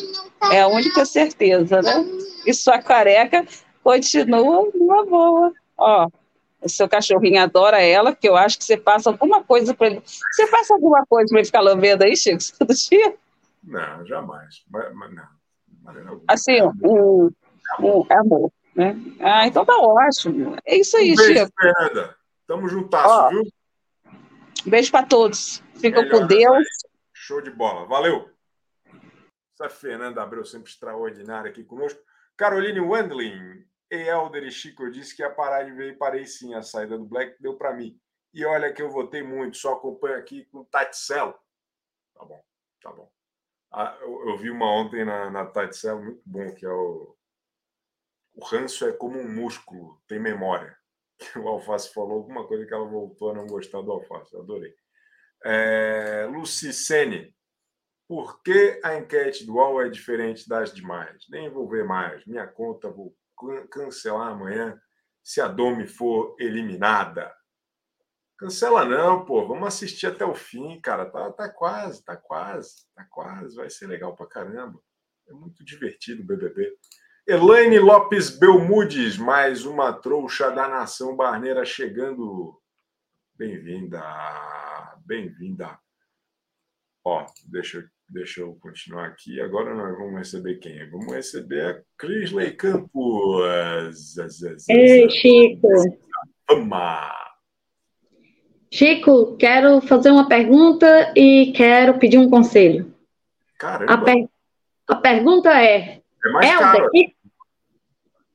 é a única certeza, né? E sua careca continua numa boa. Ó, seu cachorrinho adora ela, porque eu acho que você passa alguma coisa para ele. Você passa alguma coisa para ele ficar lambendo aí, Chico, (laughs) todo dia? Não, jamais. Mas, mas não. Assim, um, um amor. Né? Ah, então tá ótimo. É isso aí, um beijo, Chico. Fernanda. Tamo juntasso, Ó, viu? Beijo para todos. Ficam com Deus. Show de bola. Valeu. Essa Fernanda Abreu sempre extraordinária aqui conosco. Caroline Wendling, Elder e Chico, eu disse que ia parar de ver e parei sim. A saída do Black deu para mim. E olha que eu votei muito, só acompanho aqui com Taticelo. Tá bom, tá bom. Ah, eu, eu, vi uma ontem na, na Taticelo muito bom, que é o. O ranço é como um músculo, tem memória. (laughs) O Alface falou alguma coisa que ela voltou a não gostar do Alface, adorei. É, Lucicene, por que a enquete do UOL é diferente das demais? Nem vou ver mais. Minha conta vou cancelar amanhã se a Domi for eliminada. Cancela não, pô. Vamos assistir até o fim, cara. Tá, tá quase, tá quase, tá quase. Vai ser legal pra caramba. É muito divertido o BBB. Elaine Lopes Belmudes, mais uma trouxa da nação barneira chegando. Bem-vinda, bem-vinda. Ó, deixa eu Deixa eu continuar aqui. Agora nós vamos receber quem? Vamos receber a Crisley Campos. Ei, Chico. Vamos. Chico, quero fazer uma pergunta e quero pedir um conselho. Caramba. A, per... a pergunta é... É mais Helder, caro. E...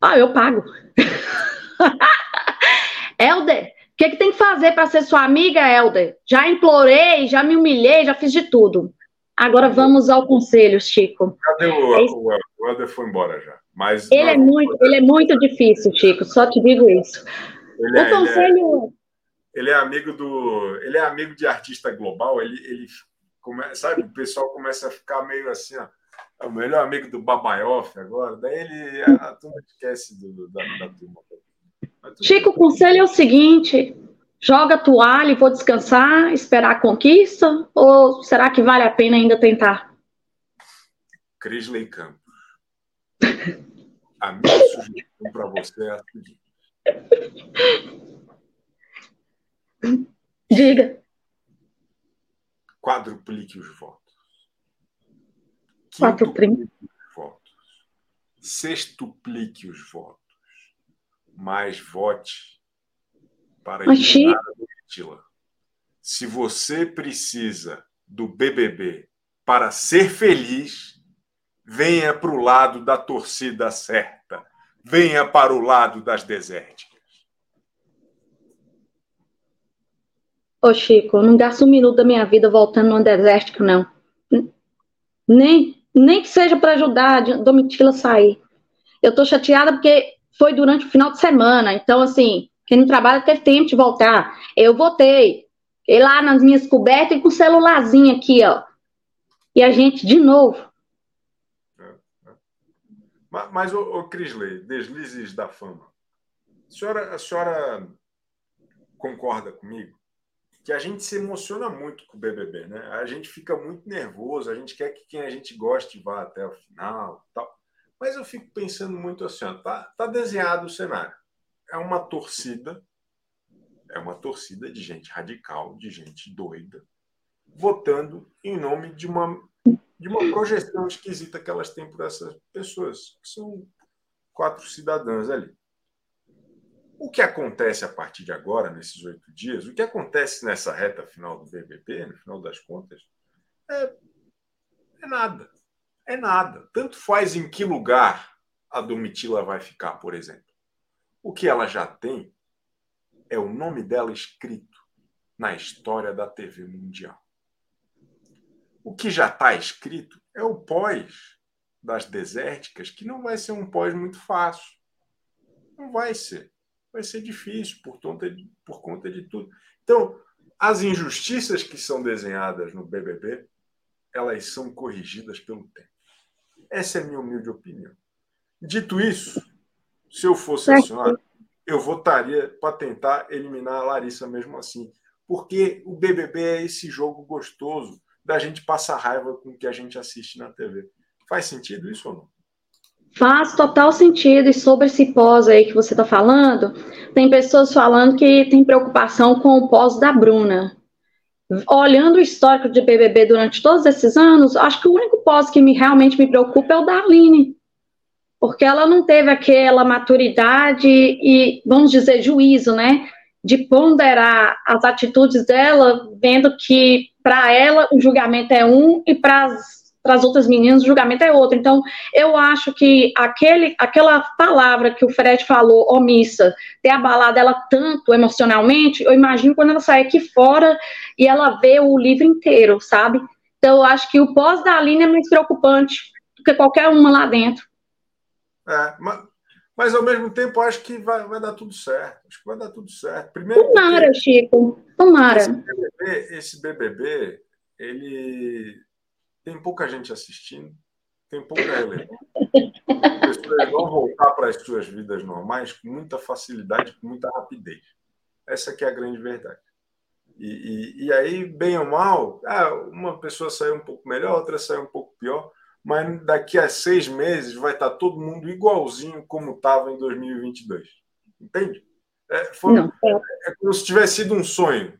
Ah, eu pago. (laughs) Helder, o que, que tem que fazer para ser sua amiga, Helder? Já implorei, já me humilhei, já fiz de tudo. Agora vamos ao conselho, Chico. Cadê o, é o, o Helder foi embora já. Mas ele, é muito, ele é muito difícil, Chico, só te digo isso. Ele o é, conselho. Ele é, ele é, amigo do. Ele é amigo de artista global, ele, ele come, sabe, o pessoal começa a ficar meio assim, ó. É o melhor amigo do Babaioff agora, daí ele a, a turma esquece do, da, da turma. Chico, o conselho é o seguinte: Joga a toalha e vou descansar, esperar a conquista? Ou será que vale a pena ainda tentar? Crisley Campos. A minha sugestão para você é a seguinte. Diga. Quadruplique os votos. Quadruplique os votos. Sextuplique os votos. Mais vote para eliminar a Domitila. Se você precisa do BBB para ser feliz, venha para o lado da torcida certa. Venha para o lado das desérticas. Ô Chico, não gasto um minuto da minha vida voltando numa desértica, não. Nem, nem que seja para ajudar a Domitila a sair. Eu tô chateada porque foi durante o final de semana. Então, assim, quem não trabalha teve tempo de voltar. Eu voltei. E lá nas minhas cobertas e com o celularzinho aqui, ó. E a gente, de novo. Mas, mas o, o Crisley, deslizes da fama. A senhora, a senhora concorda comigo? Que a gente se emociona muito com o BBB, né? A gente fica muito nervoso, a gente quer que quem a gente goste vá até o final tal. Mas eu fico pensando muito assim, ó, tá, tá desenhado o cenário é uma torcida, é uma torcida de gente radical, de gente doida, votando em nome de uma, de uma projeção esquisita que elas têm por essas pessoas, que são quatro cidadãs ali. O que acontece a partir de agora, nesses oito dias, o que acontece nessa reta final do BBB, no final das contas, é, é nada. É nada. Tanto faz em que lugar a Domitila vai ficar, por exemplo. O que ela já tem é o nome dela escrito na história da TV mundial. O que já está escrito é o pós das desérticas, que não vai ser um pós muito fácil. Não vai ser. Vai ser difícil por conta de, por conta de tudo. Então, as injustiças que são desenhadas no BBB, elas são corrigidas pelo tempo. Essa é a minha humilde opinião. Dito isso, se eu fosse a senhora, eu votaria para tentar eliminar a Larissa mesmo assim. Porque o BBB é esse jogo gostoso da gente passar raiva com o que a gente assiste na TV. Faz sentido isso ou não? Faz total sentido. E sobre esse pós aí que você está falando, tem pessoas falando que tem preocupação com o pós da Bruna. Olhando o histórico de BBB durante todos esses anos, acho que o único pós que me, realmente me preocupa é o da Aline. Porque ela não teve aquela maturidade e, vamos dizer, juízo, né? De ponderar as atitudes dela, vendo que para ela o julgamento é um e para as outras meninas o julgamento é outro. Então, eu acho que aquele, aquela palavra que o Fred falou, omissa, ter abalado ela tanto emocionalmente, eu imagino quando ela sai aqui fora e ela vê o livro inteiro, sabe? Então, eu acho que o pós da Aline é mais preocupante do que qualquer uma lá dentro. É, mas, mas ao mesmo tempo, acho que vai, vai dar tudo certo. Acho que vai dar tudo certo. Primeiro, Tomara. Chico. Tomara. Esse BBB, esse BBB ele tem pouca gente assistindo, tem pouca relevância. As pessoas vão voltar para as suas vidas normais com muita facilidade, com muita rapidez. Essa que é a grande verdade. E, e, e aí, bem ou mal, ah, uma pessoa saiu um pouco melhor, outra saiu um pouco pior, mas daqui a seis meses vai estar todo mundo igualzinho como estava em 2022. Entende? É, foi, Não, é... é como se tivesse sido um sonho.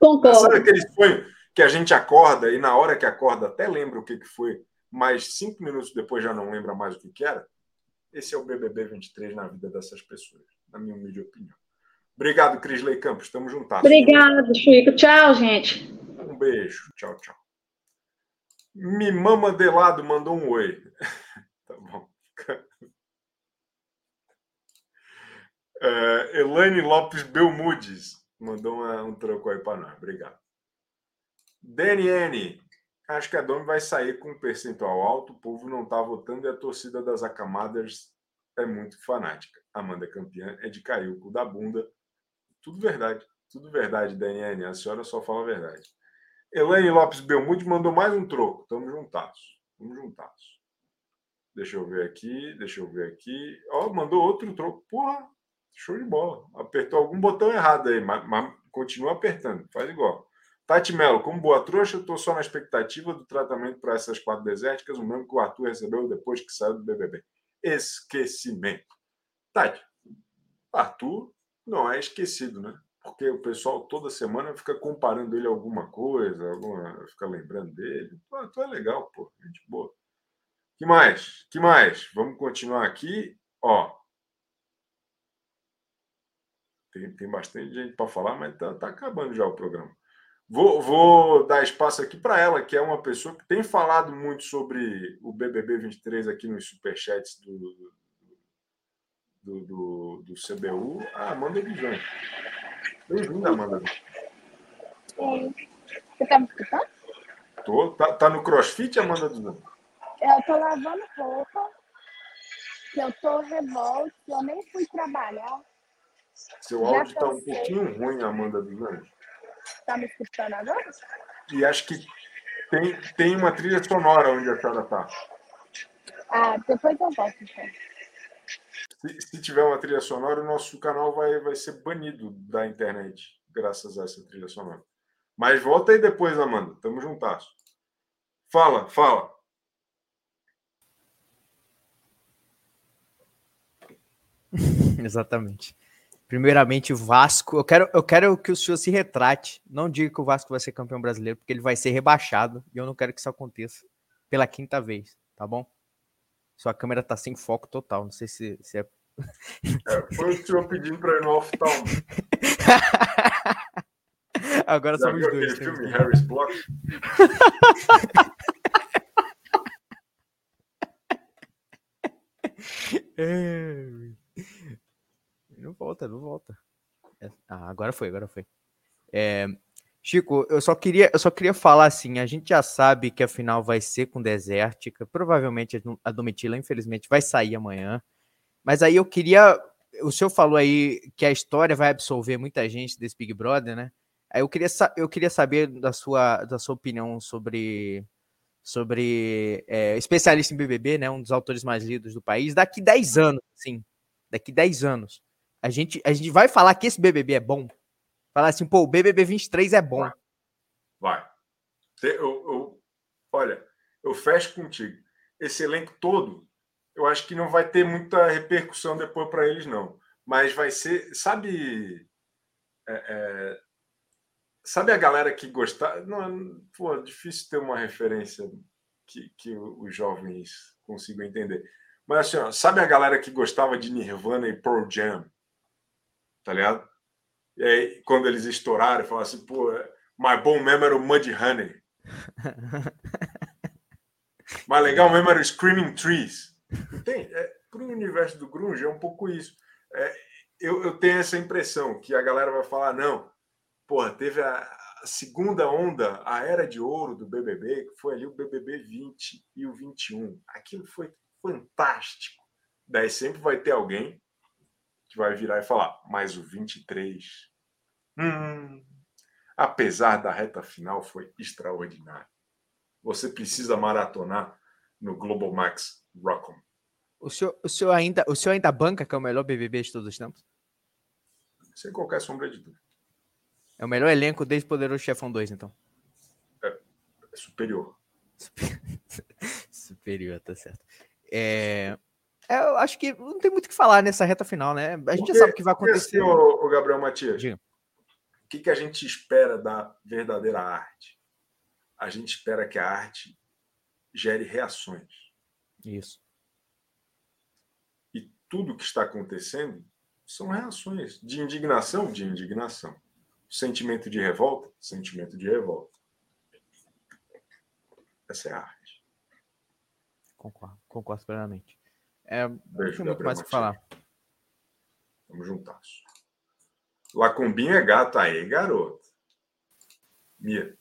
Concordo. Sabe aquele sonho que a gente acorda e na hora que acorda até lembra o que, que foi, mas cinco minutos depois já não lembra mais o que, que era. Esse é o BBB 23 na vida dessas pessoas, na minha humilde opinião. Obrigado, Crisley Campos. Estamos juntos. Obrigado, Chico. Tchau, gente. Um beijo. Tchau, tchau. Mimama Delado mandou um oi. (laughs) tá bom. Uh, (laughs) Elaine Lopes Belmudes mandou uma, um troco aí para nós. Obrigado. DNN, acho que a Domi vai sair com um percentual alto, o povo não está votando e a torcida das acamadas é muito fanática. Amanda campeã é de cair o cu da bunda. Tudo verdade, tudo verdade, DNN. A senhora só fala a verdade. Elaine Lopes Belmude mandou mais um troco. Tamo juntados. Tamo juntados. Deixa eu ver aqui, deixa eu ver aqui. Ó, oh, mandou outro troco. Porra, show de bola. Apertou algum botão errado aí, mas, mas continua apertando. Faz igual. Tati Mello, como boa trouxa, estou só na expectativa do tratamento para essas quatro desérticas, o mesmo que o Arthur recebeu depois que saiu do BBB. Esquecimento. Tati, Arthur não é esquecido, né? Porque o pessoal toda semana fica comparando ele a alguma coisa, alguma, fica lembrando dele. Arthur é legal, pô, gente boa. Que mais? Que mais? Vamos continuar aqui. Ó, tem, tem bastante gente para falar, mas tá, tá acabando já o programa. Vou, vou dar espaço aqui para ela, que é uma pessoa que tem falado muito sobre o BBB 23 aqui nos superchats do, do, do, do CBU, a Amanda Vijão. Bem-vinda, Amanda. Você tá me escutando? Tô. Tá, tá no crossfit, Amanda? Eu tô lavando roupa, que eu tô revolta, eu nem fui trabalhar. Seu áudio tá um pouquinho ruim, Amanda. Está me escutando agora? E acho que tem, tem uma trilha sonora onde a senhora está. Ah, depois eu volto, então. Se, se, tiver uma trilha sonora, o nosso canal vai, vai ser banido da internet, graças a essa trilha sonora. Mas volta aí depois, Amanda. Tamo juntas. Fala, fala. (laughs) Exatamente. Primeiramente, o Vasco. Eu quero, eu quero que o senhor se retrate. Não diga que o Vasco vai ser campeão brasileiro, porque ele vai ser rebaixado. E eu não quero que isso aconteça pela quinta vez, tá bom? Sua câmera tá sem foco total. Não sei se, se é... é. Foi o senhor pedindo para ir no oftalmo. (laughs) Agora Já somos dois. filme Harry's Block? (laughs) é... Não volta, não volta. É, ah, agora foi, agora foi. É, Chico, eu só queria, eu só queria falar assim, a gente já sabe que a final vai ser com Desértica, provavelmente a Domitila, infelizmente, vai sair amanhã. Mas aí eu queria, o senhor falou aí que a história vai absolver muita gente desse Big Brother, né? Aí eu queria, eu queria saber da sua, da sua opinião sobre sobre é, especialista em BBB, né, um dos autores mais lidos do país, daqui 10 anos, sim, daqui 10 anos, a gente, a gente vai falar que esse BBB é bom? Falar assim, pô, o BBB 23 é bom. Vai. vai. Eu, eu, olha, eu fecho contigo. Esse elenco todo, eu acho que não vai ter muita repercussão depois para eles, não. Mas vai ser, sabe... É, é, sabe a galera que gostar? Não, pô, é difícil ter uma referência que, que os jovens consigam entender. Mas assim, ó, sabe a galera que gostava de Nirvana e Pearl Jam? Tá ligado? E aí, quando eles estouraram, falaram assim, pô, my bom mesmo era o Muddy Honey. mais legal mesmo era o Screaming Trees. Tem, é, para o universo do grunge é um pouco isso. É, eu, eu tenho essa impressão que a galera vai falar, não, porra, teve a, a segunda onda, a era de ouro do BBB, que foi ali o BBB 20 e o 21. Aquilo foi fantástico. Daí sempre vai ter alguém que vai virar e falar, mas o 23, hum, apesar da reta final, foi extraordinário. Você precisa maratonar no Global Max Rockham. O senhor, o, senhor ainda, o senhor ainda banca que é o melhor BBB de todos os tempos? Sem qualquer sombra de dúvida. É o melhor elenco desde Poderoso Chefão 2, então. É, é superior. (laughs) superior, tá certo. É, é, eu acho que não tem muito o que falar nessa reta final, né? A gente porque, já sabe o que vai acontecer. Assim, o, o Gabriel Matias, Diga. o que, que a gente espera da verdadeira arte? A gente espera que a arte gere reações. Isso. E tudo que está acontecendo são reações de indignação, de indignação sentimento de revolta, sentimento de revolta. Essa é a arte. Concordo, concordo plenamente. É, não tem muito mais o que falar. Vamos juntar. Lacumbinha é gato aí, garoto. Mia.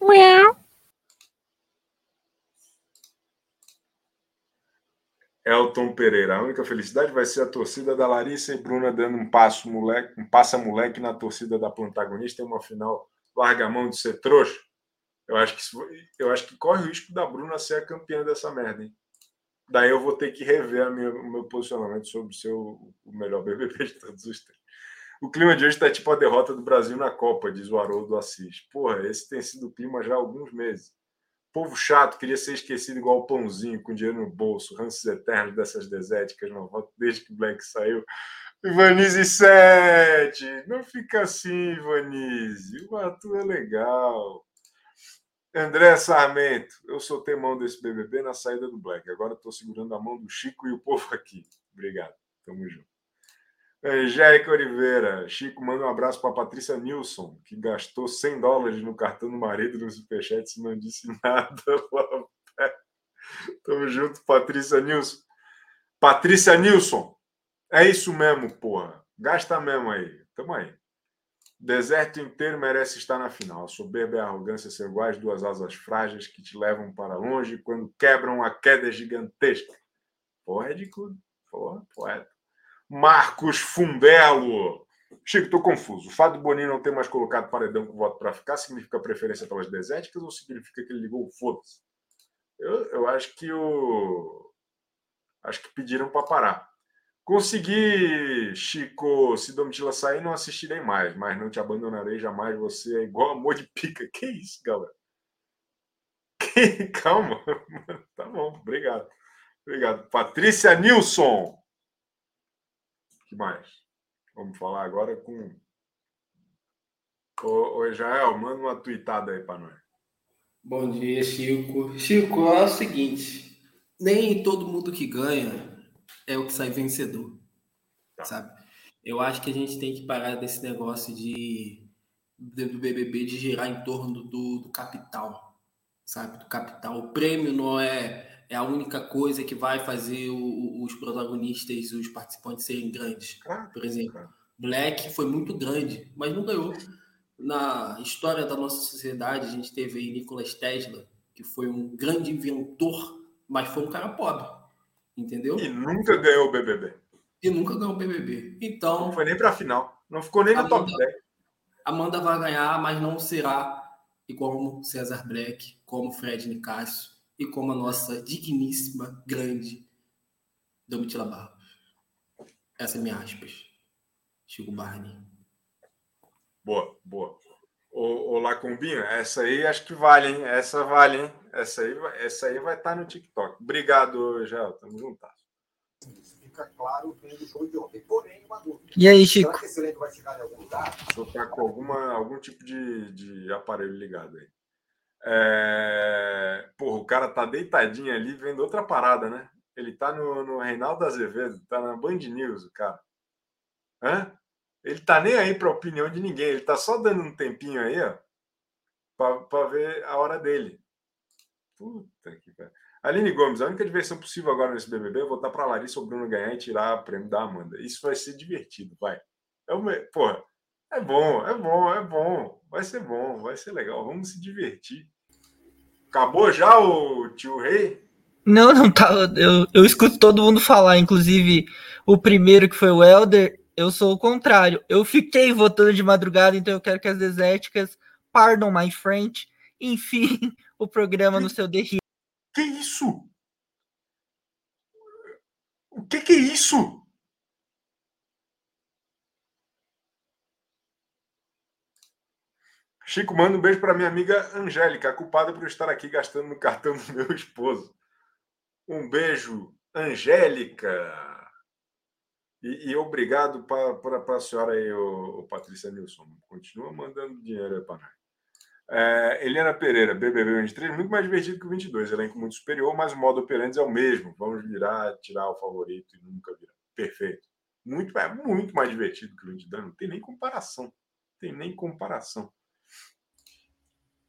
Miau. Elton Pereira. A única felicidade vai ser a torcida da Larissa e Bruna dando um passo moleque, um passa moleque na torcida da protagonista em uma final larga mão de ser trouxa. Eu acho que eu acho que corre o risco da Bruna ser a campeã dessa merda, hein? Daí eu vou ter que rever minha, o meu posicionamento sobre ser o, o melhor (laughs) BBB de todos os tempos. O clima de hoje está tipo a derrota do Brasil na Copa, diz o Haroldo Assis. Porra, esse tem sido o clima já há alguns meses. Povo chato, queria ser esquecido igual o pãozinho, com dinheiro no bolso, ranços eternos dessas deséticas, não voto desde que Black saiu. Ivanise 7! Não fica assim, Ivanise. O Arthur é legal. André Sarmento, eu soltei mão desse BBB na saída do Black. Agora estou segurando a mão do Chico e o povo aqui. Obrigado. Tamo junto. Angélica Oliveira. Chico, manda um abraço para Patrícia Nilson, que gastou 100 dólares no cartão do marido no Superchat e não disse (laughs) nada. Tamo junto, Patrícia Nilson. Patrícia Nilson. É isso mesmo, porra. Gasta mesmo aí. Tamo aí. Deserto inteiro merece estar na final. A soberba e a arrogância são iguais duas asas frágeis que te levam para longe quando quebram a queda gigantesca. Porra, é. Porra, poeta. Marcos Fumbelo. Chico, estou confuso. O fato do Boninho não ter mais colocado paredão com voto para ficar significa preferência pelas desérticas ou significa que ele ligou o foda-se? Eu, eu acho que o. Acho que pediram para parar. Consegui, Chico, se Domitila sair, não assistirei mais, mas não te abandonarei jamais. Você é igual amor de pica. Que isso, galera? Que... (laughs) Calma. (laughs) Tá bom, obrigado. Obrigado. Patrícia Nilson que mais? Vamos falar agora com. Ô, ô Israel, manda uma tweetada aí para nós. Bom dia, Chico. Chico, é o seguinte: nem todo mundo que ganha é o que sai vencedor. Tá. Sabe? Eu acho que a gente tem que parar desse negócio de do BBB de girar em torno do, do capital, sabe? Do capital. O prêmio não é é a única coisa que vai fazer o, os protagonistas, os participantes serem grandes. Por exemplo, Black foi muito grande, mas não ganhou. Na história da nossa sociedade, a gente teve aí Nicolas Tesla, que foi um grande inventor, mas foi um cara pobre. Entendeu? E nunca ganhou o BBB. E nunca ganhou o BBB. Então. Não foi nem para a final. Não ficou nem no top 10. Amanda vai ganhar, mas não será e como César Black, como Fred Nicásio e como a nossa digníssima, grande Domitila Barros. Essa é minha aspas. Chico Barney. Boa, boa. Ô, ô Lacumbinho, essa aí acho que vale, hein? Essa vale, hein? Essa aí, essa aí vai estar no TikTok. Obrigado, Gel. Tamo juntas. Fica claro vendo o show de ontem. Porém, uma dúvida. E aí, Chico? Será que esse elenco vai chegar em algum lugar? Estou tá com alguma, algum tipo de, de aparelho ligado aí. É... Porra, o cara tá deitadinho ali vendo outra parada, né? Ele tá no, no Reinaldo Azevedo, tá na Band News, o cara. Hã? Ele tá nem aí para a opinião de ninguém, ele tá só dando um tempinho aí, ó, para ver a hora dele. Puta que pariu. Aline Gomes, a única diversão possível agora nesse BBB é voltar para Larissa ou Bruno ganhar e tirar o prêmio da Amanda. Isso vai ser divertido, vai. É uma... Porra, é bom, é bom, é bom. Vai ser bom, vai ser legal. Vamos se divertir. Acabou já o tio Rei? Não, não tá. Eu, eu escuto todo mundo falar, inclusive o primeiro que foi o Elder. Eu sou o contrário. Eu fiquei votando de madrugada, então eu quero que as desérticas, pardon my French, enfim, (laughs) o programa no seu derri. Que isso? O que, que é isso? Chico, manda um beijo para minha amiga Angélica, culpada por estar aqui gastando no cartão do meu (laughs) esposo. Um beijo, Angélica. E, e obrigado para a senhora aí, o, o Patrícia Nilson. Continua mandando dinheiro para nós. É, Eliana Pereira, BBB 23, muito mais divertido que o 22. Elenco muito superior, mas o modo operante é o mesmo. Vamos virar, tirar o favorito e nunca virar. Perfeito. Muito, é muito mais divertido que o 22. Não tem nem comparação. Tem nem comparação.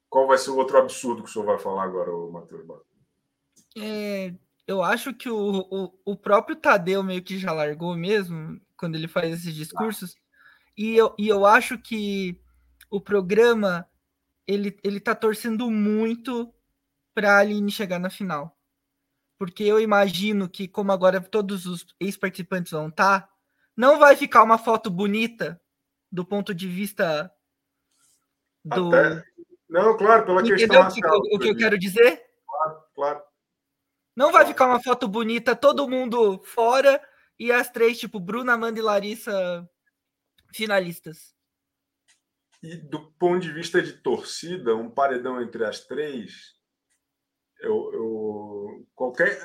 Qual vai ser o outro absurdo que o senhor vai falar agora, Matheus Bato? É, eu acho que o, o, o, próprio Tadeu meio que já largou mesmo, quando ele faz esses discursos. E, eu, e eu acho que o programa ele, ele tá torcendo muito para a Aline chegar na final. Porque eu imagino que, como agora todos os ex-participantes vão estar, tá, não vai ficar uma foto bonita do ponto de vista do. Até... Não, claro, pela Entendeu questão. Entendeu o que eu quero dizer? Claro, claro. Não vai ficar uma foto bonita, todo mundo fora e as três, tipo, Bruna, Amanda e Larissa finalistas. E do ponto de vista de torcida, um paredão entre as três, eu, eu qualquer,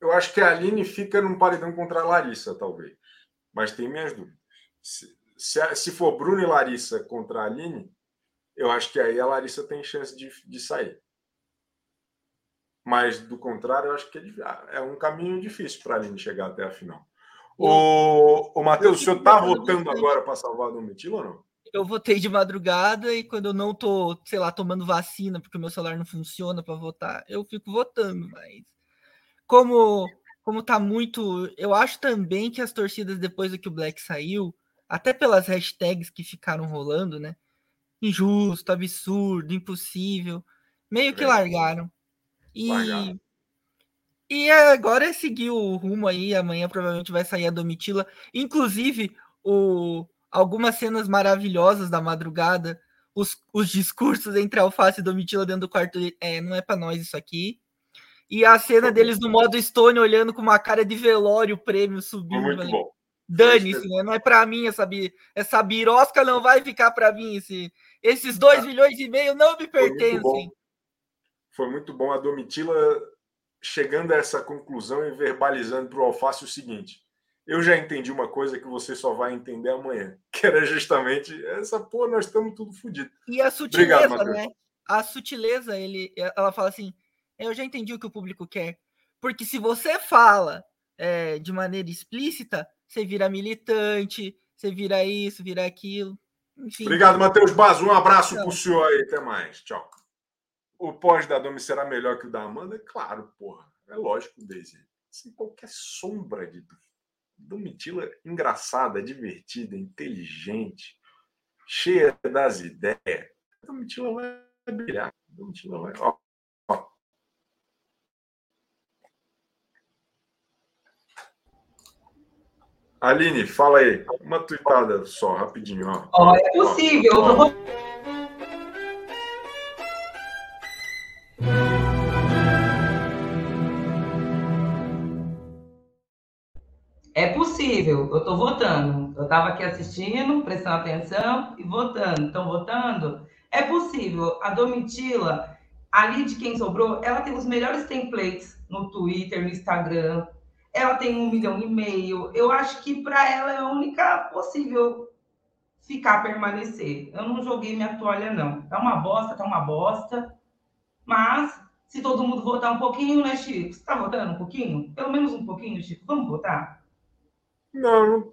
eu acho que a Aline fica num paredão contra a Larissa, talvez. Mas tem minhas dúvidas. Se, se, se for Bruno e Larissa contra a Aline, eu acho que aí a Larissa tem chance de, de sair. Mas, do contrário, eu acho que é, é um caminho difícil para a Aline chegar até a final. O, o Matheus, o senhor está votando agora para salvar a Domitila ou não? Eu votei de madrugada e quando eu não tô, sei lá, tomando vacina porque o meu celular não funciona para votar, eu fico votando, mas como como tá muito, eu acho também que as torcidas depois do que o Black saiu, até pelas hashtags que ficaram rolando, né? Injusto, absurdo, impossível, meio que largaram. E, e agora é seguir o rumo aí. Amanhã provavelmente vai sair a Domitila. Inclusive, o, algumas cenas maravilhosas da madrugada. Os, os discursos entre Alface e Domitila dentro do quarto. É, não é para nós isso aqui. E a cena deles no modo Stone olhando com uma cara de velório, o prêmio subindo. Muito bom. Dane-se, né? Não é para mim essa, essa birosca, não vai ficar para mim. Esse, esses 2 ah. milhões e meio não me pertencem foi muito bom a Domitila chegando a essa conclusão e verbalizando para o Alface o seguinte: eu já entendi uma coisa que você só vai entender amanhã, (laughs) que era justamente essa, pô, nós estamos tudo fodidos. E a sutileza, Obrigado, né? A sutileza, ele, ela fala assim: eu já entendi o que o público quer. Porque se você fala é, de maneira explícita, você vira militante, você vira isso, vira aquilo. Enfim. Obrigado, Matheus Bazo. Um abraço para o senhor aí. Até mais. Tchau o pós da Domi será melhor que o da Amanda? Claro, porra. É lógico, Daisy. Sem qualquer sombra de Domitila engraçada, divertida, inteligente, cheia das ideias. Domitila vai brilhar. Domitila vai. Ó, ó. Aline, fala aí. Uma tuitada só, rapidinho. Ó. Oh, é possível. Ó. possível. Eu estou votando. Eu estava aqui assistindo, prestando atenção e votando. Estão votando? É possível. A Domitila, ali de quem sobrou, ela tem os melhores templates no Twitter, no Instagram. Ela tem um milhão e meio. Eu acho que para ela é a única possível ficar, permanecer. Eu não joguei minha toalha, não. Tá uma bosta, tá uma bosta. Mas, se todo mundo votar um pouquinho, né, Chico? Você tá votando um pouquinho? Pelo menos um pouquinho, Chico. Vamos votar? Não, não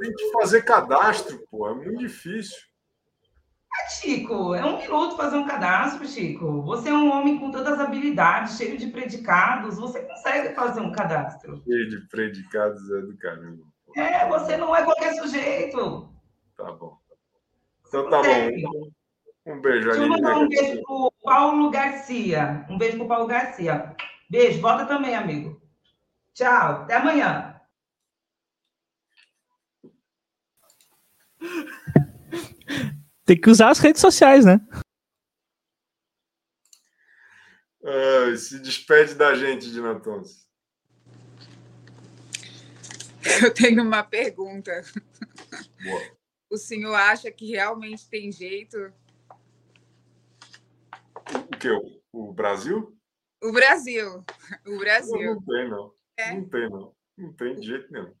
tem que fazer cadastro, pô. É muito difícil. É, Chico, é um minuto fazer um cadastro, Chico. Você é um homem com todas as habilidades, cheio de predicados. Você consegue fazer um cadastro. Cheio de predicados é do caramba. É, você não é qualquer sujeito. Tá bom. Então tá bom. Um beijo eu mandar um beijo pro Paulo Garcia. Um beijo pro Paulo Garcia. Beijo, volta também, amigo. Tchau, até amanhã. Tem que usar as redes sociais, né? Se despede da gente, Dinatons. Eu tenho uma pergunta. Boa. O senhor acha que realmente tem jeito? O que? O, o Brasil? O Brasil. O Brasil. Não, não tem, não. É. Não tem, não. Não tem de jeito nenhum.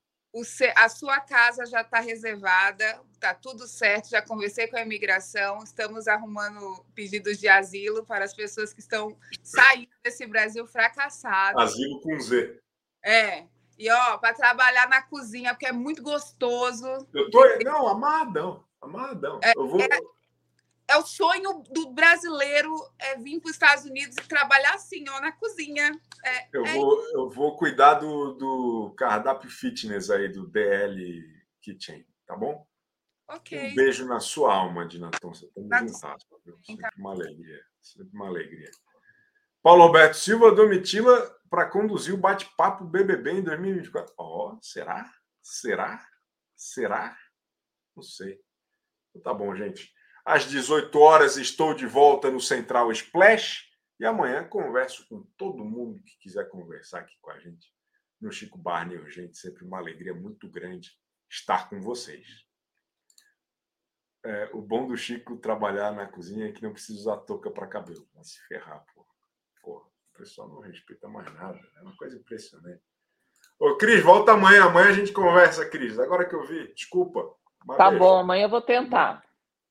A sua casa já está reservada, está tudo certo. Já conversei com a imigração, estamos arrumando pedidos de asilo para as pessoas que estão saindo desse Brasil fracassado. Asilo com Z. É. E ó, para trabalhar na cozinha, porque é muito gostoso. Eu tô. Não, amarradão. Amarradão. Eu vou. É o sonho do brasileiro é vir para os Estados Unidos e trabalhar assim, ó, na cozinha. É, Eu é vou, eu vou cuidar do, do cardápio fitness aí, do DL Kitchen, tá bom? ok. Um beijo na sua alma, Dinaton. Você tá viu? Sempre uma alegria. Sempre uma alegria. Paulo Alberto Silva Domitila para conduzir o bate-papo BBB em 2024. Ó, será? Será? Será? Não sei. Então tá bom, gente. Às 18 horas estou de volta no Central Splash e amanhã converso com todo mundo que quiser conversar aqui com a gente no Chico Barney Urgente. Sempre uma alegria muito grande estar com vocês. É, o bom do Chico trabalhar na cozinha é que não precisa usar touca para cabelo. Vai se ferrar, pô. Pô, o pessoal não respeita mais nada. É uma coisa impressionante. Ô, Cris, volta amanhã. Amanhã a gente conversa, Cris. Agora que eu vi, desculpa. Tá beijo. bom, amanhã eu vou tentar.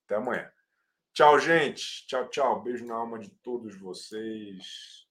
Até amanhã. Tchau, gente. Tchau, tchau. Beijo na alma de todos vocês.